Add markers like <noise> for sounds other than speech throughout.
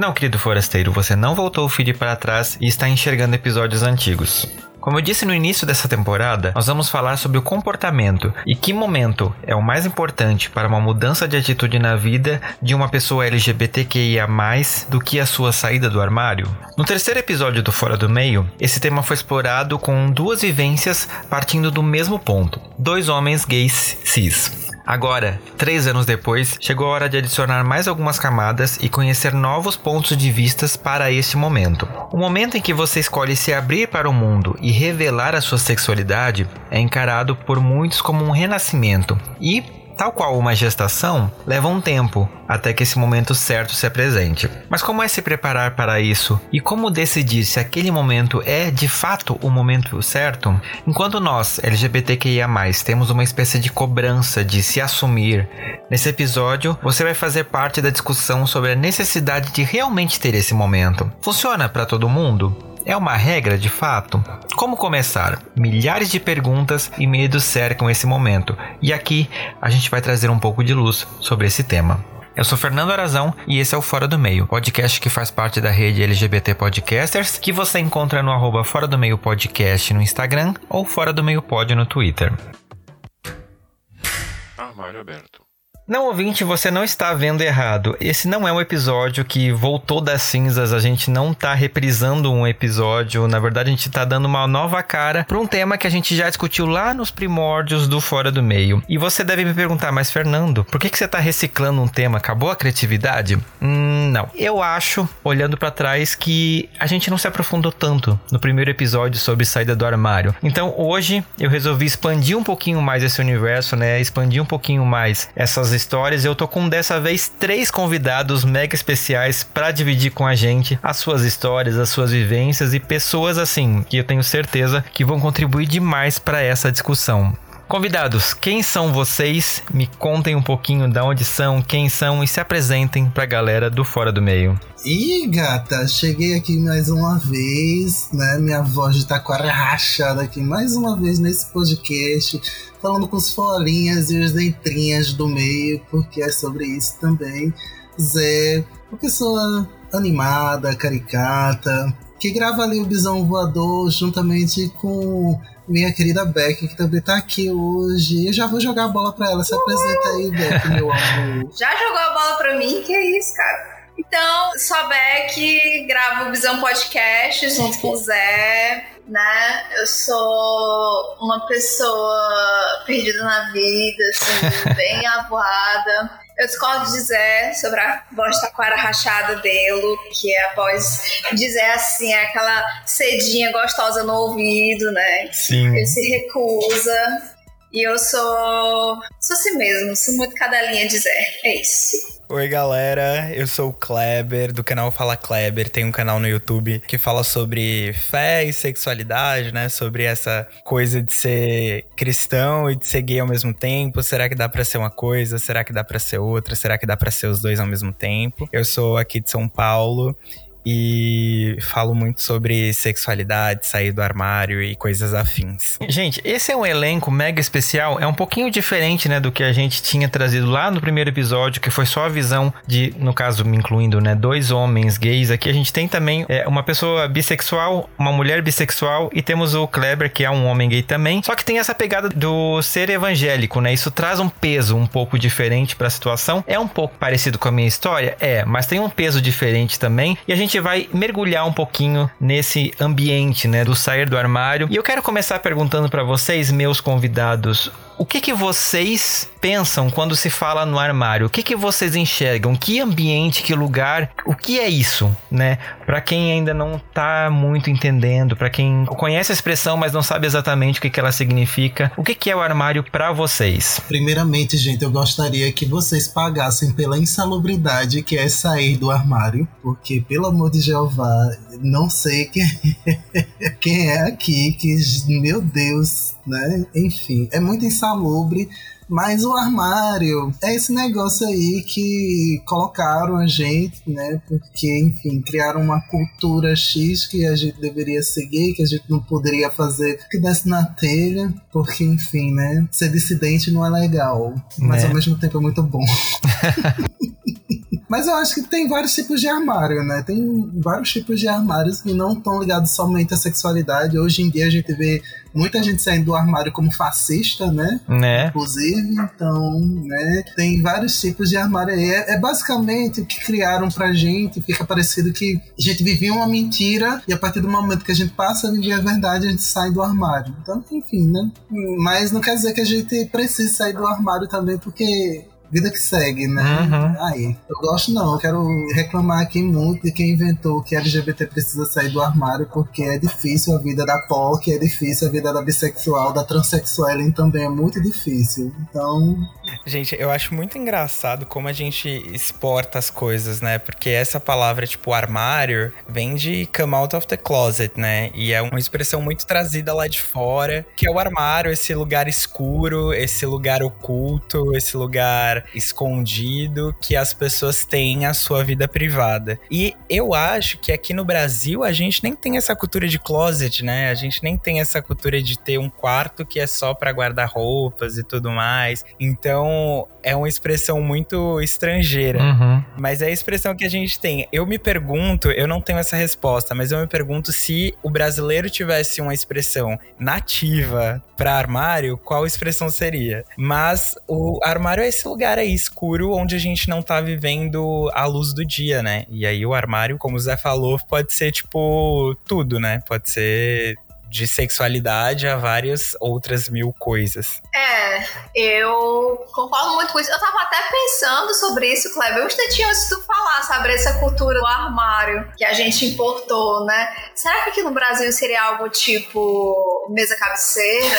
Não, querido forasteiro, você não voltou o feed para trás e está enxergando episódios antigos. Como eu disse no início dessa temporada, nós vamos falar sobre o comportamento e que momento é o mais importante para uma mudança de atitude na vida de uma pessoa LGBTQIA, do que a sua saída do armário. No terceiro episódio do Fora do Meio, esse tema foi explorado com duas vivências partindo do mesmo ponto: dois homens gays cis. Agora, três anos depois, chegou a hora de adicionar mais algumas camadas e conhecer novos pontos de vistas para este momento. O momento em que você escolhe se abrir para o mundo e revelar a sua sexualidade é encarado por muitos como um renascimento e Tal qual uma gestação, leva um tempo até que esse momento certo se apresente. Mas como é se preparar para isso? E como decidir se aquele momento é de fato o momento certo? Enquanto nós, LGBTQIA, temos uma espécie de cobrança de se assumir, nesse episódio você vai fazer parte da discussão sobre a necessidade de realmente ter esse momento. Funciona para todo mundo? É uma regra de fato? Como começar? Milhares de perguntas e medos cercam esse momento, e aqui a gente vai trazer um pouco de luz sobre esse tema. Eu sou Fernando Arazão e esse é o Fora do Meio, podcast que faz parte da rede LGBT Podcasters, que você encontra no arroba Fora do Meio Podcast no Instagram ou Fora do Meio Pod no Twitter. Armário aberto. Não, ouvinte, você não está vendo errado. Esse não é um episódio que voltou das cinzas. A gente não está reprisando um episódio. Na verdade, a gente está dando uma nova cara para um tema que a gente já discutiu lá nos primórdios do Fora do Meio. E você deve me perguntar, mas Fernando, por que, que você está reciclando um tema? Acabou a criatividade? Hum, não. Eu acho, olhando para trás, que a gente não se aprofundou tanto no primeiro episódio sobre saída do armário. Então, hoje, eu resolvi expandir um pouquinho mais esse universo, né? Expandir um pouquinho mais essas histórias. Eu tô com dessa vez três convidados mega especiais para dividir com a gente as suas histórias, as suas vivências e pessoas assim que eu tenho certeza que vão contribuir demais para essa discussão. Convidados, quem são vocês? Me contem um pouquinho de onde são, quem são e se apresentem para a galera do Fora do Meio. Ih, gata, cheguei aqui mais uma vez, né? Minha voz de taquara rachada aqui mais uma vez nesse podcast, falando com os folinhas e os dentrinhas do meio, porque é sobre isso também. Zé, uma pessoa animada, caricata, que grava ali o Bisão Voador juntamente com minha querida Beck, que também tá aqui hoje. Eu já vou jogar a bola pra ela. Se apresenta aí, Beck, meu amor. <laughs> Já jogou a bola pra mim? Que é isso, cara? Então, sou a Beck, gravo o Visão Podcast junto com o Zé, né? Eu sou uma pessoa perdida na vida, assim, <laughs> bem avoada. Eu discordo de Zé sobre a voz taquara rachada dele, que é a voz de Zé, assim, é aquela cedinha gostosa no ouvido, né? Sim. Ele se recusa. E eu sou. sou assim mesmo, sou muito cadelinha de Zé. É isso. Oi, galera. Eu sou o Kleber, do canal Fala Kleber. Tem um canal no YouTube que fala sobre fé e sexualidade, né? Sobre essa coisa de ser cristão e de ser gay ao mesmo tempo. Será que dá para ser uma coisa? Será que dá para ser outra? Será que dá para ser os dois ao mesmo tempo? Eu sou aqui de São Paulo e falo muito sobre sexualidade, sair do armário e coisas afins. Gente, esse é um elenco mega especial, é um pouquinho diferente, né, do que a gente tinha trazido lá no primeiro episódio, que foi só a visão de, no caso, me incluindo, né, dois homens gays. Aqui a gente tem também é, uma pessoa bissexual, uma mulher bissexual e temos o Kleber, que é um homem gay também. Só que tem essa pegada do ser evangélico, né? Isso traz um peso um pouco diferente para a situação. É um pouco parecido com a minha história, é, mas tem um peso diferente também. E a gente vai mergulhar um pouquinho nesse ambiente, né, do sair do armário. E eu quero começar perguntando para vocês, meus convidados, o que que vocês pensam quando se fala no armário? O que que vocês enxergam? Que ambiente, que lugar? O que é isso, né? Para quem ainda não tá muito entendendo, para quem conhece a expressão, mas não sabe exatamente o que que ela significa, o que que é o armário para vocês? Primeiramente, gente, eu gostaria que vocês pagassem pela insalubridade que é sair do armário, porque pelo amor de Jeová, não sei quem, <laughs> quem é aqui que, meu Deus, né? Enfim, é muito insalubre. Mas o armário é esse negócio aí que colocaram a gente, né? Porque, enfim, criaram uma cultura X que a gente deveria seguir, que a gente não poderia fazer que desse na telha, porque, enfim, né? Ser dissidente não é legal, mas Né? ao mesmo tempo é muito bom. <laughs> Mas eu acho que tem vários tipos de armário, né? Tem vários tipos de armários que não estão ligados somente à sexualidade. Hoje em dia a gente vê muita gente saindo do armário como fascista, né? Né? Inclusive, então, né? Tem vários tipos de armário aí. É, é basicamente o que criaram pra gente. Fica parecido que a gente vivia uma mentira e a partir do momento que a gente passa a viver a verdade, a gente sai do armário. Então, enfim, né? Mas não quer dizer que a gente precise sair do armário também, porque vida que segue, né? Uhum. Aí, eu gosto não, eu quero reclamar aqui muito de quem inventou que LGBT precisa sair do armário, porque é difícil a vida da POC, é difícil a vida da bissexual, da transexual também é muito difícil. Então, Gente, eu acho muito engraçado como a gente exporta as coisas, né? Porque essa palavra, tipo, armário, vem de come out of the closet, né? E é uma expressão muito trazida lá de fora, que é o armário, esse lugar escuro, esse lugar oculto, esse lugar escondido que as pessoas têm a sua vida privada. E eu acho que aqui no Brasil a gente nem tem essa cultura de closet, né? A gente nem tem essa cultura de ter um quarto que é só para guardar roupas e tudo mais. Então, é uma expressão muito estrangeira. Uhum. Mas é a expressão que a gente tem. Eu me pergunto, eu não tenho essa resposta, mas eu me pergunto se o brasileiro tivesse uma expressão nativa para armário, qual expressão seria? Mas o armário é esse lugar aí escuro onde a gente não tá vivendo a luz do dia, né? E aí o armário, como o Zé falou, pode ser tipo tudo, né? Pode ser de sexualidade a várias outras mil coisas. É, eu concordo muito com isso. Eu tava até pensando sobre isso, Kleber, um instantinho antes de tu falar sobre essa cultura do armário que a gente importou, né? Será que aqui no Brasil seria algo tipo mesa cabeceira,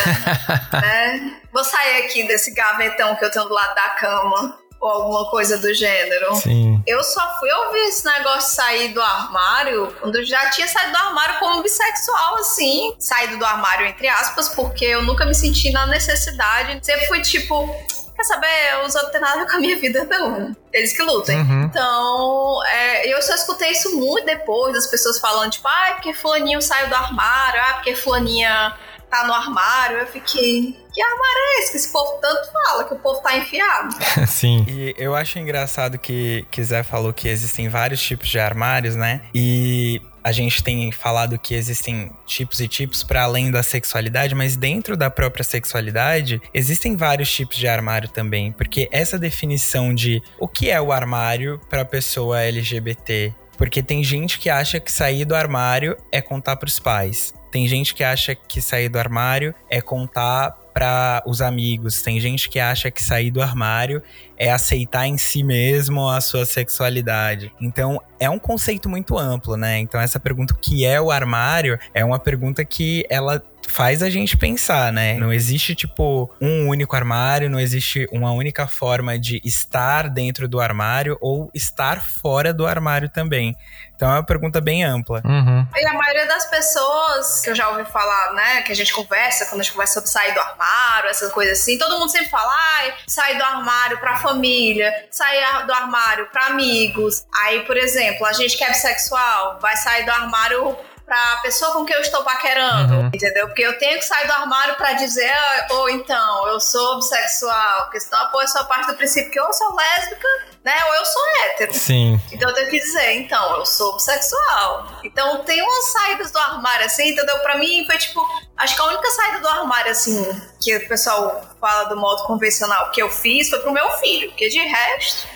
<laughs> né? Vou sair aqui desse gavetão que eu tenho do lado da cama. Ou alguma coisa do gênero. Sim. Eu só fui ouvir esse negócio sair do armário quando eu já tinha saído do armário como bissexual, assim. Saído do armário, entre aspas, porque eu nunca me senti na necessidade. Sempre fui tipo. Quer saber? Os outros têm nada com a minha vida, não. Eles que lutem. Uhum. Então, é, eu só escutei isso muito depois das pessoas falando, tipo, ah, porque fulaninho saiu do armário, ah, porque fulaninha tá no armário. Eu fiquei. Que armário é esse que esse povo tanto fala, que o povo tá enfiado? <laughs> Sim. E eu acho engraçado que, que Zé falou que existem vários tipos de armários, né? E a gente tem falado que existem tipos e tipos para além da sexualidade, mas dentro da própria sexualidade existem vários tipos de armário também, porque essa definição de o que é o armário para pessoa LGBT, porque tem gente que acha que sair do armário é contar para os pais. Tem gente que acha que sair do armário é contar para os amigos. Tem gente que acha que sair do armário é aceitar em si mesmo a sua sexualidade. Então, é um conceito muito amplo, né? Então, essa pergunta, o que é o armário, é uma pergunta que ela faz a gente pensar, né? Não existe, tipo, um único armário, não existe uma única forma de estar dentro do armário ou estar fora do armário também. Então, é uma pergunta bem ampla. Uhum. E a maioria das pessoas que eu já ouvi falar, né, que a gente conversa, quando a gente conversa sobre sair do armário, essas coisas assim, todo mundo sempre fala, ai, sair do armário pra família, sair do armário pra amigos. Aí, por exemplo, a gente que é bissexual, vai sair do armário pra pessoa com quem eu estou paquerando, Uhum. entendeu? Porque eu tenho que sair do armário pra dizer, ah, ou então, eu sou bissexual, porque senão a pessoa parte do princípio que eu sou lésbica, né, ou eu sou hétero. Sim. Então eu tenho que dizer, então, eu sou bissexual. Então tem umas saídas do armário, assim, entendeu? Pra mim foi tipo. Acho que a única saída do armário, assim, que o pessoal fala do modo convencional que eu fiz foi pro meu filho. Porque de resto,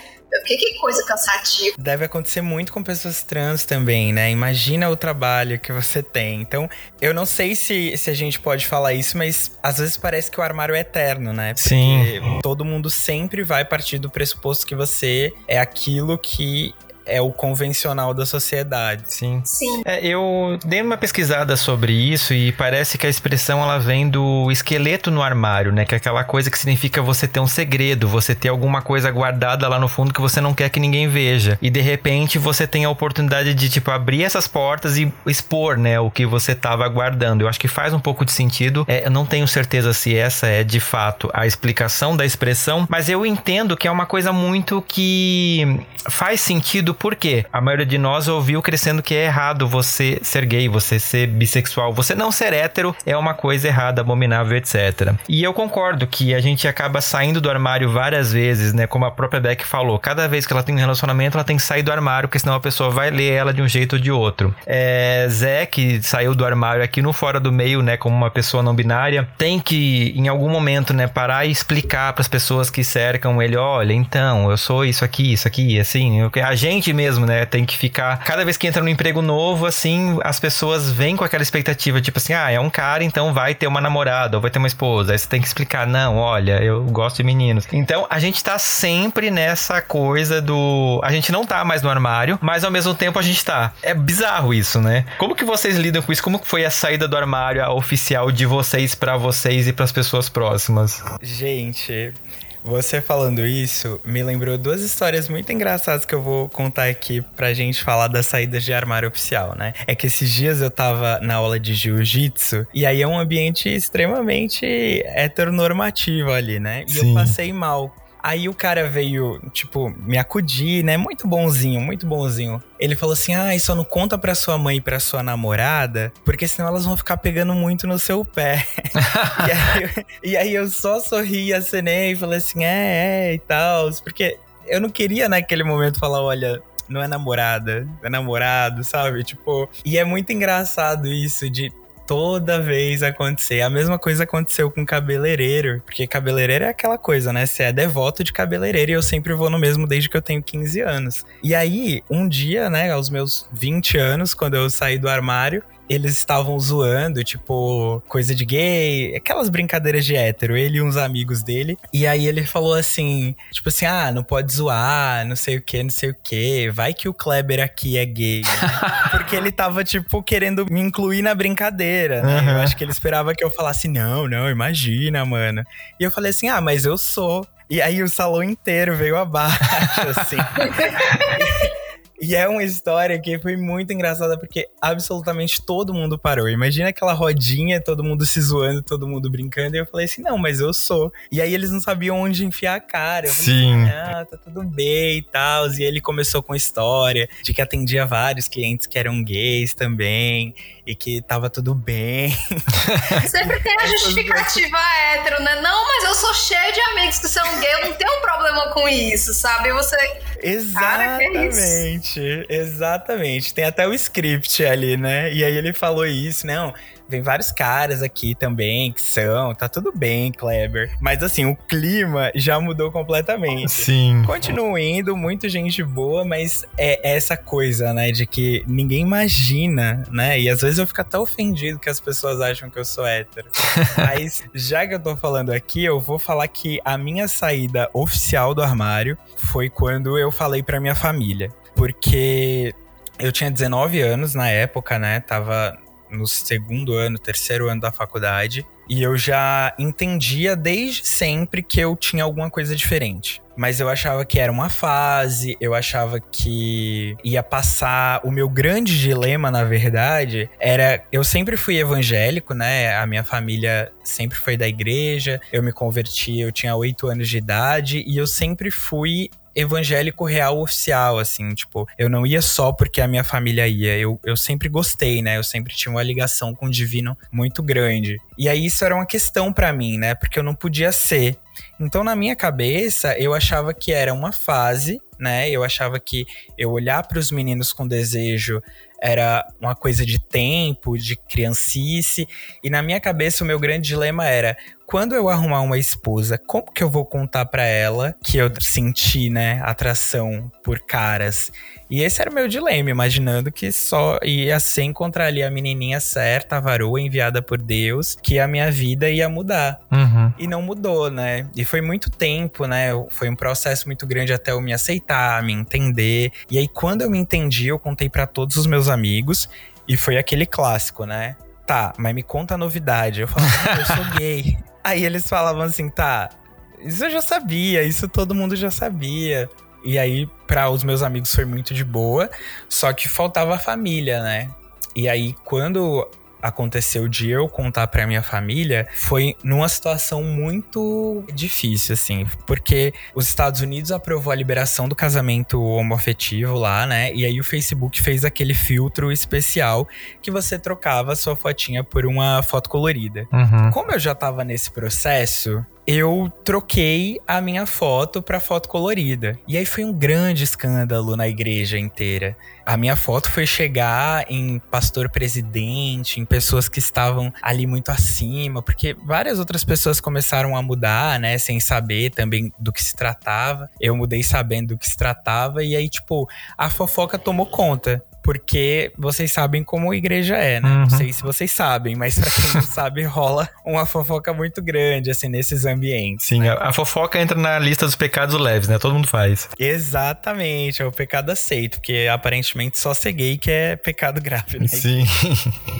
Que, que coisa cansativa. Deve acontecer muito com pessoas trans também, né? Imagina o trabalho que você tem. Então, eu não sei se, se a gente pode falar isso, mas às vezes parece que o armário é eterno, né? Porque Sim. todo mundo sempre vai partir do pressuposto que você é aquilo que é o convencional da sociedade. Sim. Sim. É, eu dei uma pesquisada sobre isso e parece que a expressão ela vem do esqueleto no armário, né? Que é aquela coisa que significa você ter um segredo, você ter alguma coisa guardada lá no fundo que você não quer que ninguém veja. E de repente você tem a oportunidade de, tipo, abrir essas portas e expor, né? O que você estava guardando. Eu acho que faz um pouco de sentido. É, eu não tenho certeza se essa é de fato a explicação da expressão, mas eu entendo que é uma coisa muito que faz sentido porque a maioria de nós ouviu crescendo que é errado você ser gay, você ser bissexual, você não ser hétero é uma coisa errada, abominável, etc. E eu concordo que a gente acaba saindo do armário várias vezes, né? Como a própria Beck falou, cada vez que ela tem um relacionamento, ela tem que sair do armário, porque senão a pessoa vai ler ela de um jeito ou de outro. É, Zé, que saiu do armário aqui no Fora do Meio, né? Como uma pessoa não binária, tem que, em algum momento, né, parar e explicar para as pessoas que cercam ele: olha, então, eu sou isso aqui, isso aqui, assim. Eu, a gente mesmo, né? Tem que ficar. Cada vez que entra num emprego novo, assim, as pessoas vêm com aquela expectativa, tipo assim, ah, é um cara, então vai ter uma namorada ou vai ter uma esposa. Aí você tem que explicar, não, olha, eu gosto de meninos. Então a gente tá sempre nessa coisa do. A gente não tá mais no armário, mas ao mesmo tempo a gente tá. É bizarro isso, né? Como que vocês lidam com isso? Como foi a saída do armário oficial de vocês para vocês e para as pessoas próximas? Gente, você falando isso me lembrou duas histórias muito engraçadas que eu vou contar aqui pra gente falar das saídas de armário oficial, né? É que esses dias eu tava na aula de jiu-jitsu e aí é um ambiente extremamente heteronormativo ali, né? E Sim. eu passei mal. Aí o cara veio, tipo, me acudir, né? Muito bonzinho, muito bonzinho. Ele falou assim: ah, só não conta pra sua mãe e pra sua namorada, porque senão elas vão ficar pegando muito no seu pé. <laughs> e, aí, e aí eu só sorri, acenei e falei assim: é, é, e tal. Porque eu não queria naquele momento falar: olha. Não é namorada, é namorado, sabe? Tipo, e é muito engraçado isso de toda vez acontecer. A mesma coisa aconteceu com cabeleireiro, porque cabeleireiro é aquela coisa, né? Você é devoto de cabeleireiro e eu sempre vou no mesmo desde que eu tenho 15 anos. E aí, um dia, né, aos meus 20 anos, quando eu saí do armário, eles estavam zoando, tipo, coisa de gay, aquelas brincadeiras de hétero, ele e uns amigos dele. E aí ele falou assim, tipo assim, ah, não pode zoar, não sei o que, não sei o que, vai que o Kleber aqui é gay. né? <laughs> Porque ele tava, tipo, querendo me incluir na brincadeira, né? Eu Aham. acho que ele esperava que eu falasse, não, não, imagina, mano. E eu falei assim, ah, mas eu sou. E aí o salão inteiro veio abaixo, assim. <laughs> E é uma história que foi muito engraçada porque absolutamente todo mundo parou. Imagina aquela rodinha, todo mundo se zoando, todo mundo brincando. E eu falei assim: não, mas eu sou. E aí eles não sabiam onde enfiar a cara. Eu falei Sim. assim, ah, tá tudo bem e tal. E ele começou com a história de que atendia vários clientes que eram gays também. E que tava tudo bem. <laughs> Sempre tem a justificativa hétero, né? Não, mas eu sou cheio de amigos que são gay, eu não tenho problema com isso, sabe? Você. É? Exatamente, exatamente. Tem até o script ali, né? E aí ele falou isso, não. Vem vários caras aqui também que são, tá tudo bem, Kleber. Mas assim, o clima já mudou completamente. Sim. Continuo indo, muita gente boa, mas é essa coisa, né, de que ninguém imagina, né? E às vezes eu fico até ofendido que as pessoas acham que eu sou hétero. <laughs> mas já que eu tô falando aqui, eu vou falar que a minha saída oficial do armário foi quando eu falei pra minha família. Porque eu tinha 19 anos na época, né? Tava no segundo ano, terceiro ano da faculdade. E eu já entendia desde sempre que eu tinha alguma coisa diferente. Mas eu achava que era uma fase, eu achava que ia passar. O meu grande dilema, na verdade, era. Eu sempre fui evangélico, né? A minha família sempre foi da igreja. Eu me converti, eu tinha oito anos de idade. E eu sempre fui evangélico real oficial, assim, tipo, eu não ia só porque a minha família ia, eu, eu sempre gostei, né? Eu sempre tinha uma ligação com o divino muito grande. E aí isso era uma questão pra mim, né? Porque eu não podia ser. Então, na minha cabeça, eu achava que era uma fase, né? Eu achava que eu olhar para os meninos com desejo era uma coisa de tempo, de criancice. E na minha cabeça, o meu grande dilema era: quando eu arrumar uma esposa, como que eu vou contar para ela que eu senti, né, atração por caras? E esse era o meu dilema, imaginando que só ia ser encontrar ali a menininha certa, a varoa enviada por Deus, que a minha vida ia mudar. Uhum. E não mudou, né? E foi muito tempo, né? Foi um processo muito grande até eu me aceitar, me entender. E aí, quando eu me entendi, eu contei para todos os meus amigos. E foi aquele clássico, né? Tá, mas me conta a novidade. Eu ah, eu sou gay. Aí eles falavam assim, tá, isso eu já sabia, isso todo mundo já sabia. E aí, para os meus amigos foi muito de boa, só que faltava a família, né? E aí, quando aconteceu de eu contar para minha família foi numa situação muito difícil, assim, porque os Estados Unidos aprovou a liberação do casamento homoafetivo lá, né? E aí o Facebook fez aquele filtro especial que você trocava sua fotinha por uma foto colorida. Uhum. Como eu já tava nesse processo, eu troquei a minha foto para foto colorida. E aí foi um grande escândalo na igreja inteira. A minha foto foi chegar em pastor presidente, em pessoas que estavam ali muito acima, porque várias outras pessoas começaram a mudar, né, sem saber também do que se tratava. Eu mudei sabendo do que se tratava e aí tipo, a fofoca tomou conta porque vocês sabem como a igreja é, né? Uhum. Não sei se vocês sabem, mas pra quem não sabe, <laughs> rola uma fofoca muito grande, assim, nesses ambientes. Sim, a, a, fofoca entra na lista dos pecados leves, né? Todo mundo faz. Exatamente, é o pecado aceito, porque aparentemente só ser gay que é pecado grave, né? Sim.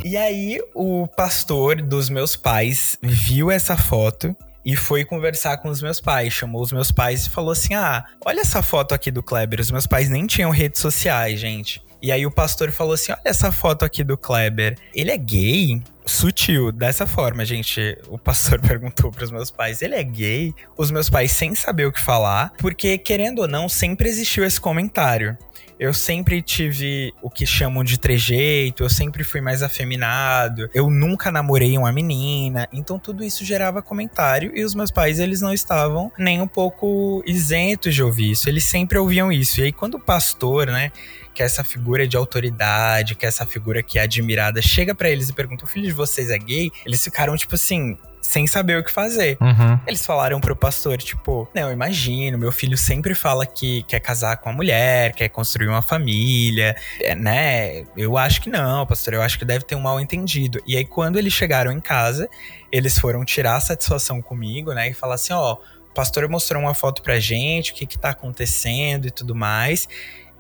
E aí, o pastor dos meus pais viu essa foto e foi conversar com os meus pais. Chamou os meus pais e falou assim: Ah, olha essa foto aqui do Kleber. Os meus pais nem tinham redes sociais, gente. E aí o pastor falou assim: olha essa foto aqui do Kleber. Ele é gay? Sutil, dessa forma, gente. O pastor <laughs> perguntou para os meus pais: ele é gay? Os meus pais, sem saber o que falar, porque querendo ou não, sempre existiu esse comentário. Eu sempre tive o que chamam de trejeito, eu sempre fui mais afeminado, eu nunca namorei uma menina, então tudo isso gerava comentário e os meus pais eles não estavam nem um pouco isentos de ouvir isso, eles sempre ouviam isso. E aí quando o pastor, né, que essa figura de autoridade, que essa figura que é admirada, chega para eles e pergunta: o filho de vocês é gay? Eles ficaram tipo assim. Sem saber o que fazer. Uhum. Eles falaram pro pastor, tipo, não, eu imagino, meu filho sempre fala que quer casar com uma mulher, quer construir uma família, é, né? Eu acho que não, pastor, eu acho que deve ter um mal entendido. E aí, quando eles chegaram em casa, eles foram tirar a satisfação comigo, né? E falar assim: ó, o pastor mostrou uma foto pra gente, o que que tá acontecendo e tudo mais.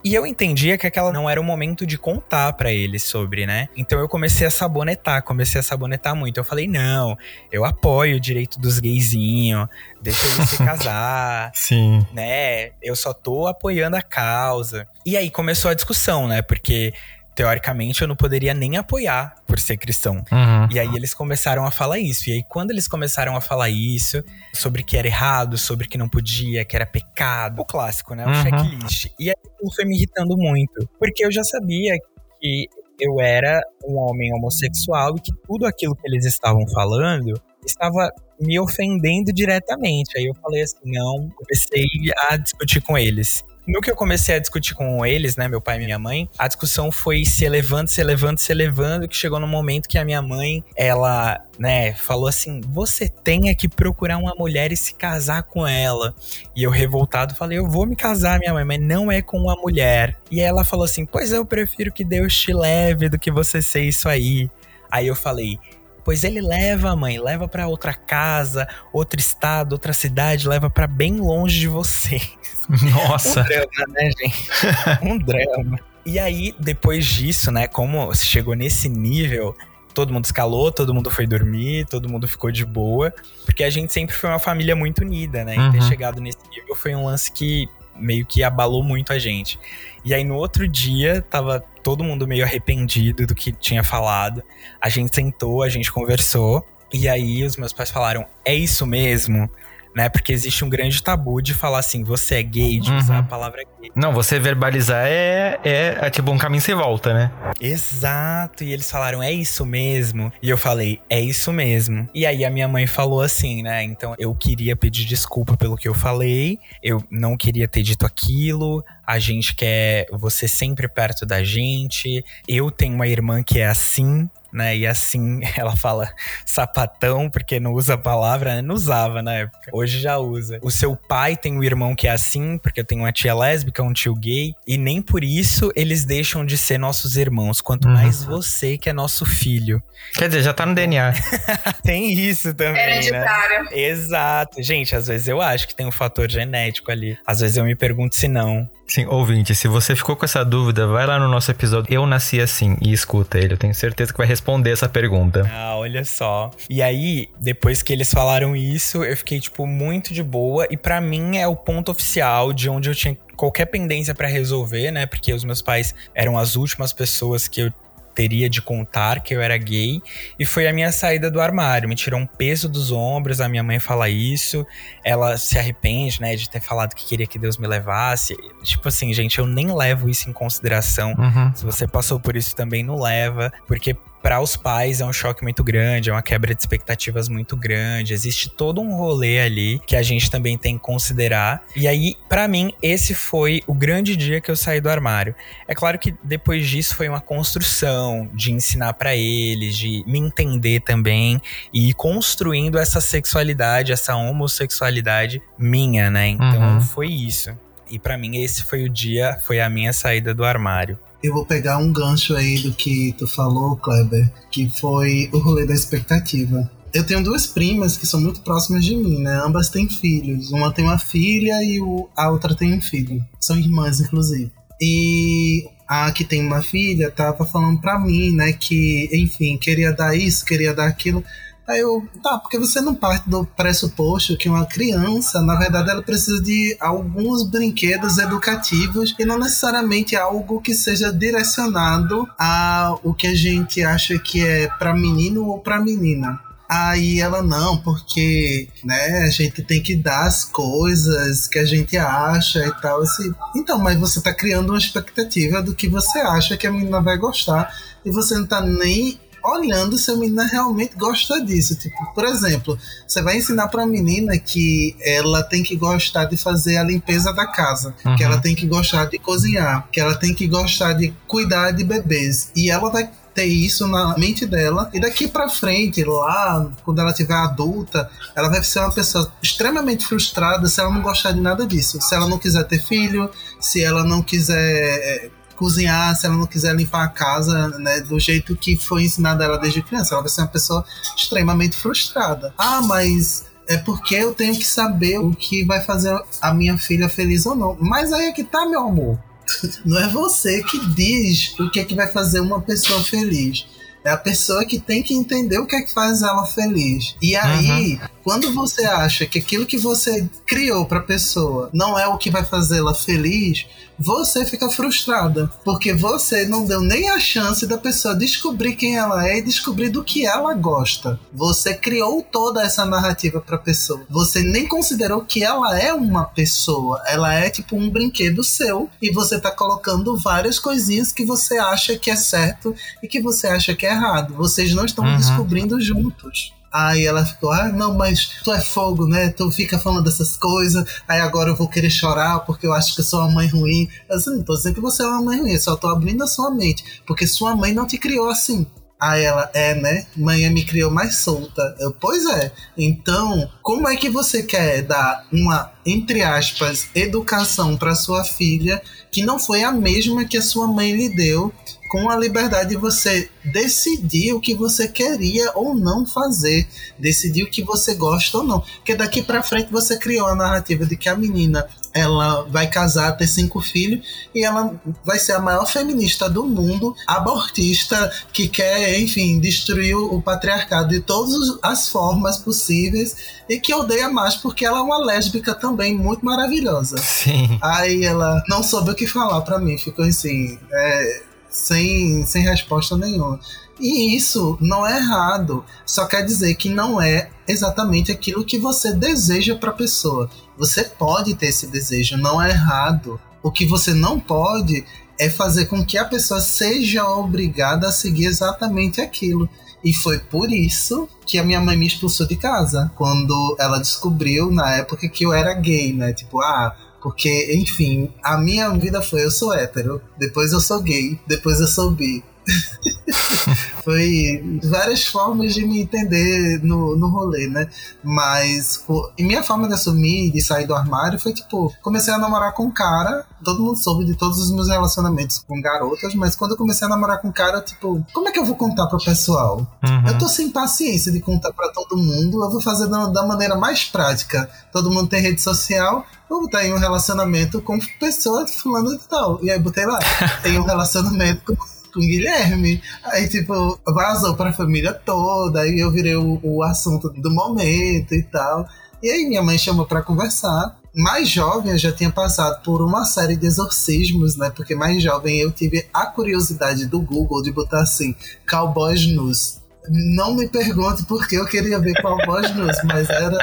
E eu entendia que aquela não era o momento de contar para eles sobre, né? Então eu comecei a sabonetar, comecei a sabonetar muito. Eu falei, não, eu apoio o direito dos gayzinhos, deixa eles se <laughs> casar. Sim. Né? Eu só tô apoiando a causa. E aí começou a discussão, né? Porque teoricamente eu não poderia nem apoiar por ser cristão. Uhum. E aí eles começaram a falar isso. E aí quando eles começaram a falar isso, sobre que era errado, sobre que não podia, que era pecado, o clássico, né? O Uhum. checklist. E aí foi me irritando muito, porque eu já sabia que eu era um homem homossexual e que tudo aquilo que eles estavam falando estava me ofendendo diretamente. Aí eu falei assim, não, comecei a discutir com eles. No que eu comecei a discutir com eles, né, meu pai e minha mãe, a discussão foi se elevando, se elevando, se elevando, que chegou no momento que a minha mãe, ela, né, falou assim: "Você tem é que procurar uma mulher e se casar com ela". E eu revoltado falei: "Eu vou me casar, minha mãe, mas não é com uma mulher". E ela falou assim: "Pois eu prefiro que Deus te leve do que você ser isso aí". Aí eu falei: Pois ele leva, mãe, leva para outra casa, outro estado, outra cidade, leva para bem longe de você. <laughs> Nossa. Um drama, né, gente? <laughs> um drama. E aí, depois disso, né, como chegou nesse nível, todo mundo escalou, todo mundo foi dormir, todo mundo ficou de boa, porque a gente sempre foi uma família muito unida, né? E ter Uhum. chegado nesse nível foi um lance que meio que abalou muito a gente. E aí no outro dia, tava todo mundo meio arrependido do que tinha falado. A gente sentou, a gente conversou, e aí os meus pais falaram: "É isso mesmo?" Né? Porque existe um grande tabu de falar assim, você é gay, de usar Uhum. a palavra gay. Não, você verbalizar é, é, é tipo um caminho sem volta, né? Exato, e eles falaram, é isso mesmo. E eu falei, é isso mesmo. E aí a minha mãe falou assim, né? Então eu queria pedir desculpa pelo que eu falei, eu não queria ter dito aquilo. A gente quer você sempre perto da gente. Eu tenho uma irmã que é assim. Né? E assim <laughs> ela fala sapatão, porque não usa a palavra, né? Não usava na época. Hoje já usa. O seu pai tem um irmão que é assim, porque eu tenho uma tia lésbica, um tio gay, e nem por isso eles deixam de ser nossos irmãos, quanto uhum. mais você que é nosso filho. Quer dizer, já tá no DNA. <laughs> tem isso também. Hereditário. Né? Exato. Gente, às vezes eu acho que tem um fator genético ali. Às vezes eu me pergunto se não. Sim, ouvinte, se você ficou com essa dúvida, vai lá no nosso episódio Eu Nasci Assim e escuta ele. Eu tenho certeza que vai responder essa pergunta. Ah, olha só. E aí, depois que eles falaram isso, eu fiquei, tipo, muito de boa. E para mim é o ponto oficial de onde eu tinha qualquer pendência para resolver, né? Porque os meus pais eram as últimas pessoas que eu teria de contar que eu era gay e foi a minha saída do armário. Me tirou um peso dos ombros, a minha mãe fala isso, ela se arrepende, né, de ter falado que queria que Deus me levasse. Tipo assim, gente, eu nem levo isso em consideração. Uhum. Se você passou por isso também, não leva, porque para os pais é um choque muito grande, é uma quebra de expectativas muito grande. Existe todo um rolê ali que a gente também tem que considerar. E aí, para mim, esse foi o grande dia que eu saí do armário. É claro que depois disso foi uma construção de ensinar para eles, de me entender também e ir construindo essa sexualidade, essa homossexualidade minha, né? Então uhum. foi isso. E para mim esse foi o dia, foi a minha saída do armário. Eu vou pegar um gancho aí do que tu falou, Kleber, que foi o rolê da expectativa. Eu tenho duas primas que são muito próximas de mim, né? Ambas têm filhos. Uma tem uma filha e a outra tem um filho. São irmãs, inclusive. E a que tem uma filha tava falando pra mim, né, que, enfim, queria dar isso, queria dar aquilo. Aí eu, tá, porque você não parte do pressuposto que uma criança, na verdade, ela precisa de alguns brinquedos educativos e não necessariamente algo que seja direcionado a o que a gente acha que é para menino ou para menina. Aí ela não, porque né, a gente tem que dar as coisas que a gente acha e tal. Assim. Então, mas você tá criando uma expectativa do que você acha que a menina vai gostar e você não tá nem olhando se a menina realmente gosta disso. Tipo, por exemplo, você vai ensinar para a menina que ela tem que gostar de fazer a limpeza da casa, uhum. que ela tem que gostar de cozinhar, que ela tem que gostar de cuidar de bebês. E ela vai ter isso na mente dela e daqui para frente, lá, quando ela tiver adulta, ela vai ser uma pessoa extremamente frustrada se ela não gostar de nada disso. Se ela não quiser ter filho, se ela não quiser é, cozinhar, se ela não quiser limpar a casa, né, do jeito que foi ensinado ela desde criança, ela vai ser uma pessoa extremamente frustrada. Ah, mas é porque eu tenho que saber o que vai fazer a minha filha feliz ou não. Mas aí é que tá, meu amor. <laughs> Não é você que diz o que é que vai fazer uma pessoa feliz. É a pessoa que tem que entender o que é que faz ela feliz. E aí, uhum. quando você acha que aquilo que você criou para a pessoa não é o que vai fazê-la feliz, você fica frustrada, porque você não deu nem a chance da pessoa descobrir quem ela é e descobrir do que ela gosta. Você criou toda essa narrativa para a pessoa. Você nem considerou que ela é uma pessoa, ela é tipo um brinquedo seu e você tá colocando várias coisinhas que você acha que é certo e que você acha que é errado. Vocês não estão uhum. descobrindo juntos. Aí ela ficou, ah, não, mas tu é fogo, né? Tu fica falando dessas coisas, aí agora eu vou querer chorar porque eu acho que eu sou uma mãe ruim. Assim, não tô dizendo que você é uma mãe ruim, eu só tô abrindo a sua mente, porque sua mãe não te criou assim. Aí ela, é, né? Mãe me criou mais solta. Eu, pois é. Então, como é que você quer dar uma, entre aspas, educação para sua filha que não foi a mesma que a sua mãe lhe deu com a liberdade de você decidir o que você queria ou não fazer, decidir o que você gosta ou não. Porque daqui para frente você criou a narrativa de que a menina ela vai casar, ter cinco filhos e ela vai ser a maior feminista do mundo, abortista, que quer, enfim, destruir o patriarcado de todas as formas possíveis e que odeia mais porque ela é uma lésbica também muito maravilhosa. Sim. Aí ela não soube o que falar para mim, ficou assim. É, sem, sem resposta nenhuma. E isso não é errado, só quer dizer que não é exatamente aquilo que você deseja para a pessoa. Você pode ter esse desejo, não é errado. O que você não pode é fazer com que a pessoa seja obrigada a seguir exatamente aquilo. E foi por isso que a minha mãe me expulsou de casa. Quando ela descobriu, na época, que eu era gay, né? Tipo, ah, porque, enfim, a minha vida foi: eu sou hétero, depois eu sou gay, depois eu sou bi. <laughs> foi várias formas de me entender no, no rolê, né? Mas pô, minha forma de assumir, de sair do armário, foi tipo, comecei a namorar com um cara, todo mundo soube de todos os meus relacionamentos com garotas, mas quando eu comecei a namorar com um cara, tipo, como é que eu vou contar pro pessoal? Uhum. Eu tô sem paciência de contar para todo mundo, eu vou fazer da, da maneira mais prática. Todo mundo tem rede social, vou botar em um relacionamento com pessoas fulano e tal. E aí botei lá, <laughs> tem um relacionamento com, com Guilherme. Aí, tipo, vazou pra família toda, aí eu virei o, o assunto do momento e tal. E aí minha mãe chamou para conversar. Mais jovem, eu já tinha passado por uma série de exorcismos, né? Porque mais jovem eu tive a curiosidade do Google de botar assim, cowboys nus. Não me pergunte por que eu queria ver cowboys nus, mas era.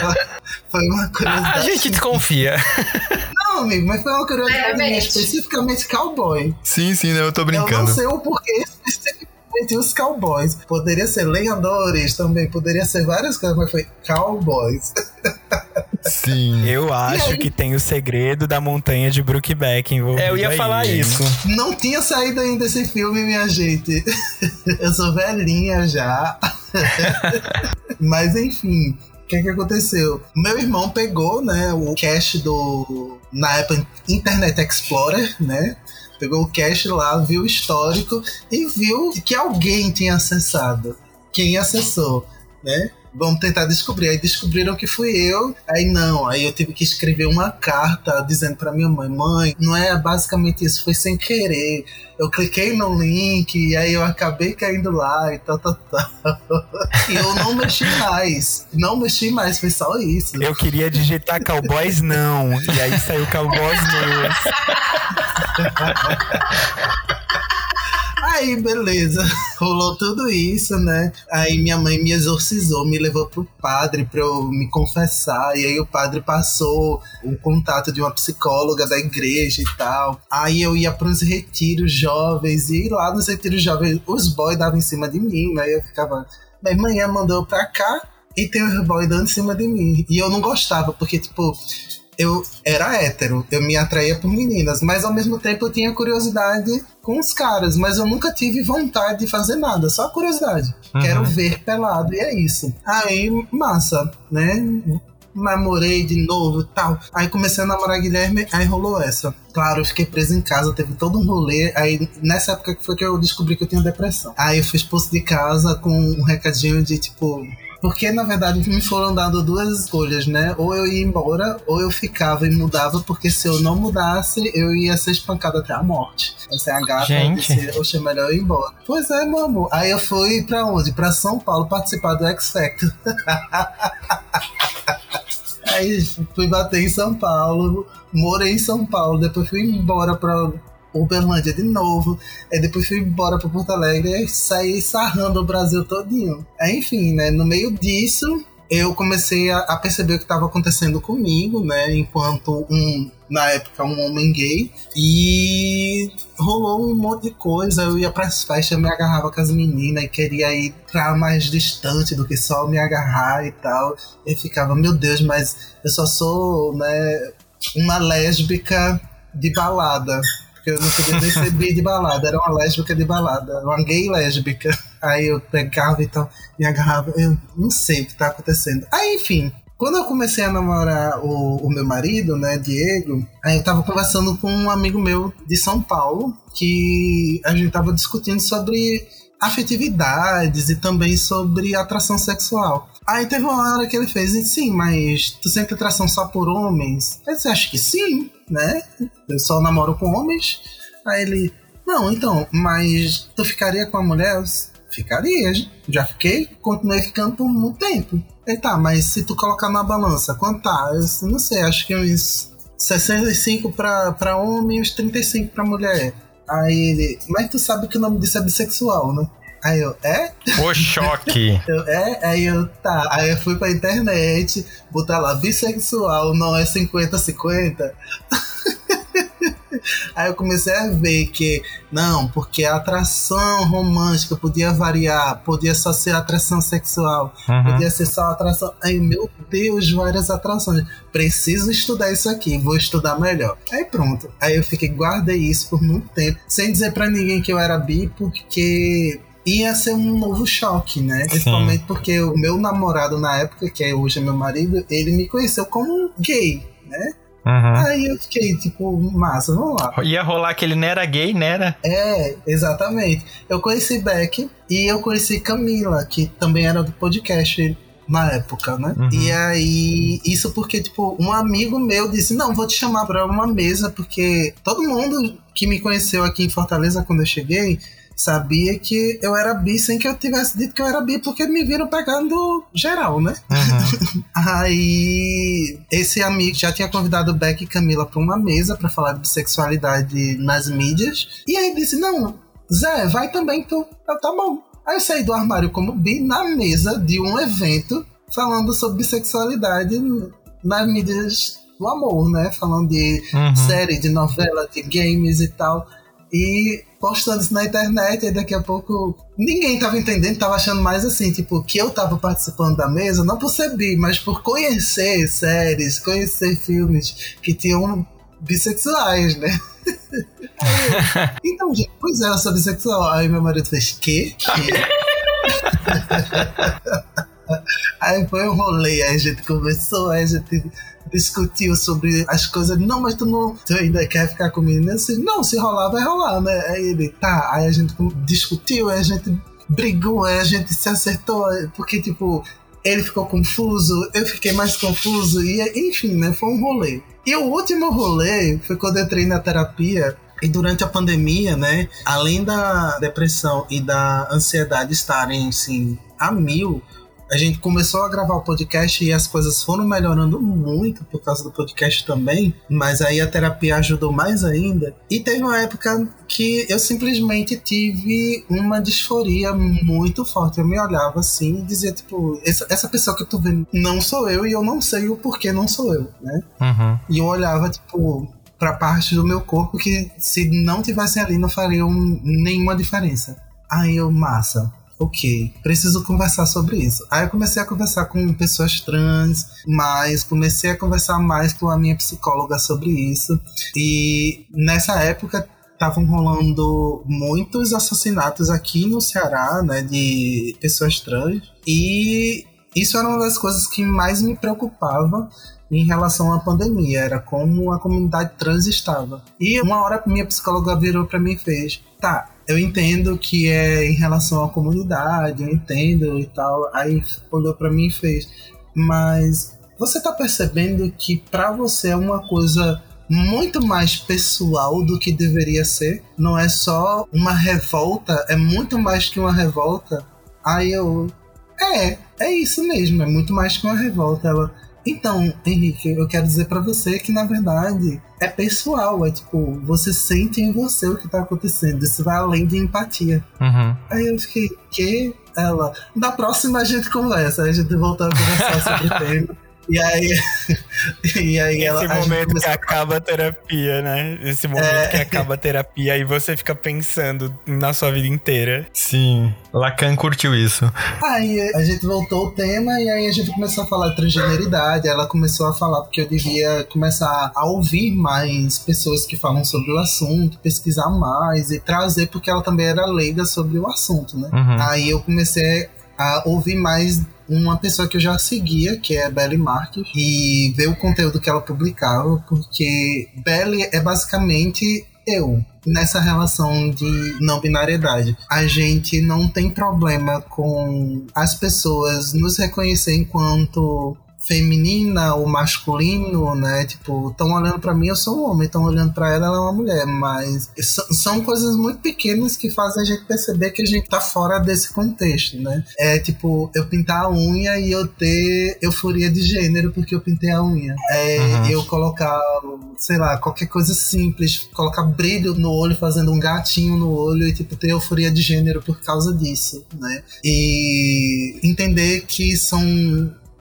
Foi uma curiosidade. A gente desconfia. Não, amigo, mas foi uma curiosidade minha, Realmente. especificamente cowboy. Sim, sim, eu tô Eu não sei o porquê especificamente os cowboys. Poderia ser lenhadores também, poderia ser várias coisas, mas foi cowboys. Sim. <laughs> Eu acho aí? que tem o segredo da montanha de Brookback envolvido É, eu ia aí, falar hein? isso. Não tinha saído ainda esse filme, minha gente. <laughs> Eu sou velhinha já. <laughs> Mas enfim, o que, que aconteceu? Meu irmão pegou, né, o cache do. Na época Internet Explorer, né? Pegou o cache lá, viu o histórico e viu que alguém tinha acessado. Quem acessou, né? Vamos tentar descobrir. Aí descobriram que fui eu. Aí não, aí eu tive que escrever uma carta dizendo pra minha mãe: Mãe, não é basicamente isso, foi sem querer. Eu cliquei no link e aí eu acabei caindo lá e tal, tal, tal. <laughs> E eu não mexi mais. Não mexi mais, foi só isso. Eu queria digitar Cowboys não. E aí saiu Cowboys nus. <laughs> Aí, beleza. <laughs> Rolou tudo isso, né? Aí minha mãe me exorcizou, me levou pro padre pra eu me confessar. E aí o padre passou o contato de uma psicóloga da igreja e tal. Aí eu ia pros retiros jovens. E lá nos retiros jovens, os boys davam em cima de mim. Aí eu ficava. Minha manhã mandou pra cá e tem os boys dando em cima de mim. E eu não gostava, porque, tipo, eu era hétero, eu me atraía por meninas, mas ao mesmo tempo eu tinha curiosidade com os caras, mas eu nunca tive vontade de fazer nada, só curiosidade. Uhum. Quero ver pelado, e é isso. Aí, massa, né? Namorei de novo e tal. Aí comecei a namorar Guilherme, aí rolou essa. Claro, eu fiquei preso em casa, teve todo um rolê. Aí nessa época que foi que eu descobri que eu tinha depressão. Aí eu fui expulso de casa com um recadinho de tipo, porque, na verdade, me foram dando duas escolhas, né? Ou eu ia embora, ou eu ficava e mudava, porque se eu não mudasse, eu ia ser espancado até a morte. Essa é a gata Gente. disse, oxe, é melhor eu ir embora. Pois é, meu amor. Aí eu fui pra onde? Pra São Paulo participar do X Factor. <laughs> Aí fui bater em São Paulo, morei em São Paulo, depois fui embora pra Uberlândia de novo, aí depois fui embora pra Porto Alegre e saí sarrando o Brasil todinho. Enfim, né, no meio disso, eu comecei a, a perceber o que estava acontecendo comigo, né, enquanto um, na época, um homem gay, e rolou um monte de coisa, eu ia pras festas, me agarrava com as meninas e queria ir pra mais distante do que só me agarrar e tal, e ficava, meu Deus, mas eu só sou, né, uma lésbica de balada. Porque eu não podia nem bi de balada, era uma lésbica de balada, uma gay lésbica. Aí eu pegava e tal, me agarrava, eu não sei o que tá acontecendo. Aí, enfim, quando eu comecei a namorar o, o meu marido, né, Diego, aí eu tava conversando com um amigo meu de São Paulo, que a gente tava discutindo sobre afetividades e também sobre atração sexual. Aí teve uma hora que ele fez, sim, mas tu sente atração só por homens? Eu disse, acho que sim, né? Eu só namoro com homens. Aí ele, não, então, mas tu ficaria com a mulher? Ficaria, já fiquei, continuei ficando por muito tempo. Ele tá, mas se tu colocar na balança, quanto tá? Eu não sei, acho que uns 65 pra, pra homem e uns 35 pra mulher. Aí ele, mas tu sabe que o nome disso é bissexual, né? Aí eu, é? O choque. <laughs> Eu, é? Aí eu, tá. Aí eu fui pra internet, botar lá, bissexual não é 50-50. <laughs> Aí eu comecei a ver que, não, porque a atração romântica podia variar, podia só ser atração sexual, uhum. podia ser só atração. Aí, meu Deus, várias atrações. Preciso estudar isso aqui, vou estudar melhor. Aí pronto. Aí eu fiquei, guardei isso por muito tempo, sem dizer para ninguém que eu era bi, porque ia ser um novo choque, né? Principalmente porque o meu namorado na época, que é hoje é meu marido, ele me conheceu como gay, né? Uhum. Aí eu fiquei, tipo, massa, vamos lá. Ia rolar que ele não era gay, né? Era? É, exatamente. Eu conheci Beck e eu conheci Camila, que também era do podcast na época, né? Uhum. E aí, isso porque, tipo, um amigo meu disse: Não, vou te chamar pra uma mesa, porque todo mundo que me conheceu aqui em Fortaleza quando eu cheguei sabia que eu era bi sem que eu tivesse dito que eu era bi, porque me viram pegando geral, né? Uhum. <laughs> aí, esse amigo já tinha convidado Beck e Camila para uma mesa para falar de bissexualidade nas mídias. E aí disse: Não, Zé, vai também tu. Eu, tá bom. Aí eu saí do armário como bi na mesa de um evento falando sobre bissexualidade nas mídias do amor, né? Falando de uhum. série, de novela, de games e tal. E postando isso na internet, e daqui a pouco ninguém tava entendendo, tava achando mais assim, tipo, que eu tava participando da mesa, não por ser bi, mas por conhecer séries, conhecer filmes que tinham bissexuais, né? Aí, <laughs> então, gente, pois é, eu sou bissexual. Aí meu marido fez? Que? <laughs> aí foi um rolê, aí a gente conversou, aí a gente discutiu sobre as coisas. Não, mas tu não. Tu ainda quer ficar comigo? Eu disse, não, se rolar, vai rolar, né? Aí ele, tá. Aí a gente discutiu, aí a gente brigou, aí a gente se acertou, porque, tipo, ele ficou confuso, eu fiquei mais confuso, e enfim, né? Foi um rolê. E o último rolê foi quando eu entrei na terapia. E durante a pandemia, né, além da depressão e da ansiedade estarem assim a mil, a gente começou a gravar o podcast e as coisas foram melhorando muito por causa do podcast também, mas aí a terapia ajudou mais ainda. E teve uma época que eu simplesmente tive uma disforia muito forte. Eu me olhava assim e dizia, tipo, essa, essa pessoa que eu tô vendo não sou eu e eu não sei o porquê não sou eu, né? Uhum. E eu olhava, tipo, pra parte do meu corpo que se não tivessem ali não fariam nenhuma diferença. Aí eu, massa ok, preciso conversar sobre isso. Aí eu comecei a conversar com pessoas trans, mas comecei a conversar mais com a minha psicóloga sobre isso. E nessa época estavam rolando muitos assassinatos aqui no Ceará, né, de pessoas trans. E isso era uma das coisas que mais me preocupava em relação à pandemia, era como a comunidade trans estava. E uma hora minha psicóloga virou para mim e fez: "Tá, eu entendo que é em relação à comunidade, eu entendo e tal. Aí olhou para mim e fez, mas você tá percebendo que para você é uma coisa muito mais pessoal do que deveria ser? Não é só uma revolta, é muito mais que uma revolta. Aí eu, é, é isso mesmo, é muito mais que uma revolta. Ela, então, Henrique, eu quero dizer para você que na verdade é pessoal, é tipo, você sente em você o que tá acontecendo, isso vai além de empatia. Uhum. Aí eu fiquei, que? Ela, na próxima a gente conversa, a gente voltou a conversar sobre o <laughs> tema. E aí, <laughs> e aí Esse ela, momento que acaba a terapia, né? Esse momento é... que acaba a terapia e você fica pensando na sua vida inteira. Sim, Lacan curtiu isso. Aí a gente voltou o tema e aí a gente começou a falar de transgeneridade. Ela começou a falar porque eu devia começar a ouvir mais pessoas que falam sobre o assunto, pesquisar mais e trazer, porque ela também era leiga sobre o assunto, né? Uhum. Aí eu comecei a ouvir mais uma pessoa que eu já seguia, que é a Belly Marques, e ver o conteúdo que ela publicava, porque Belly é basicamente eu nessa relação de não binariedade. A gente não tem problema com as pessoas nos reconhecer enquanto feminina ou masculino, né? Tipo, estão olhando para mim, eu sou um homem, estão olhando para ela, ela é uma mulher, mas são coisas muito pequenas que fazem a gente perceber que a gente tá fora desse contexto, né? É tipo, eu pintar a unha e eu ter euforia de gênero porque eu pintei a unha. É uhum. eu colocar, sei lá, qualquer coisa simples, colocar brilho no olho fazendo um gatinho no olho e tipo ter euforia de gênero por causa disso, né? E entender que são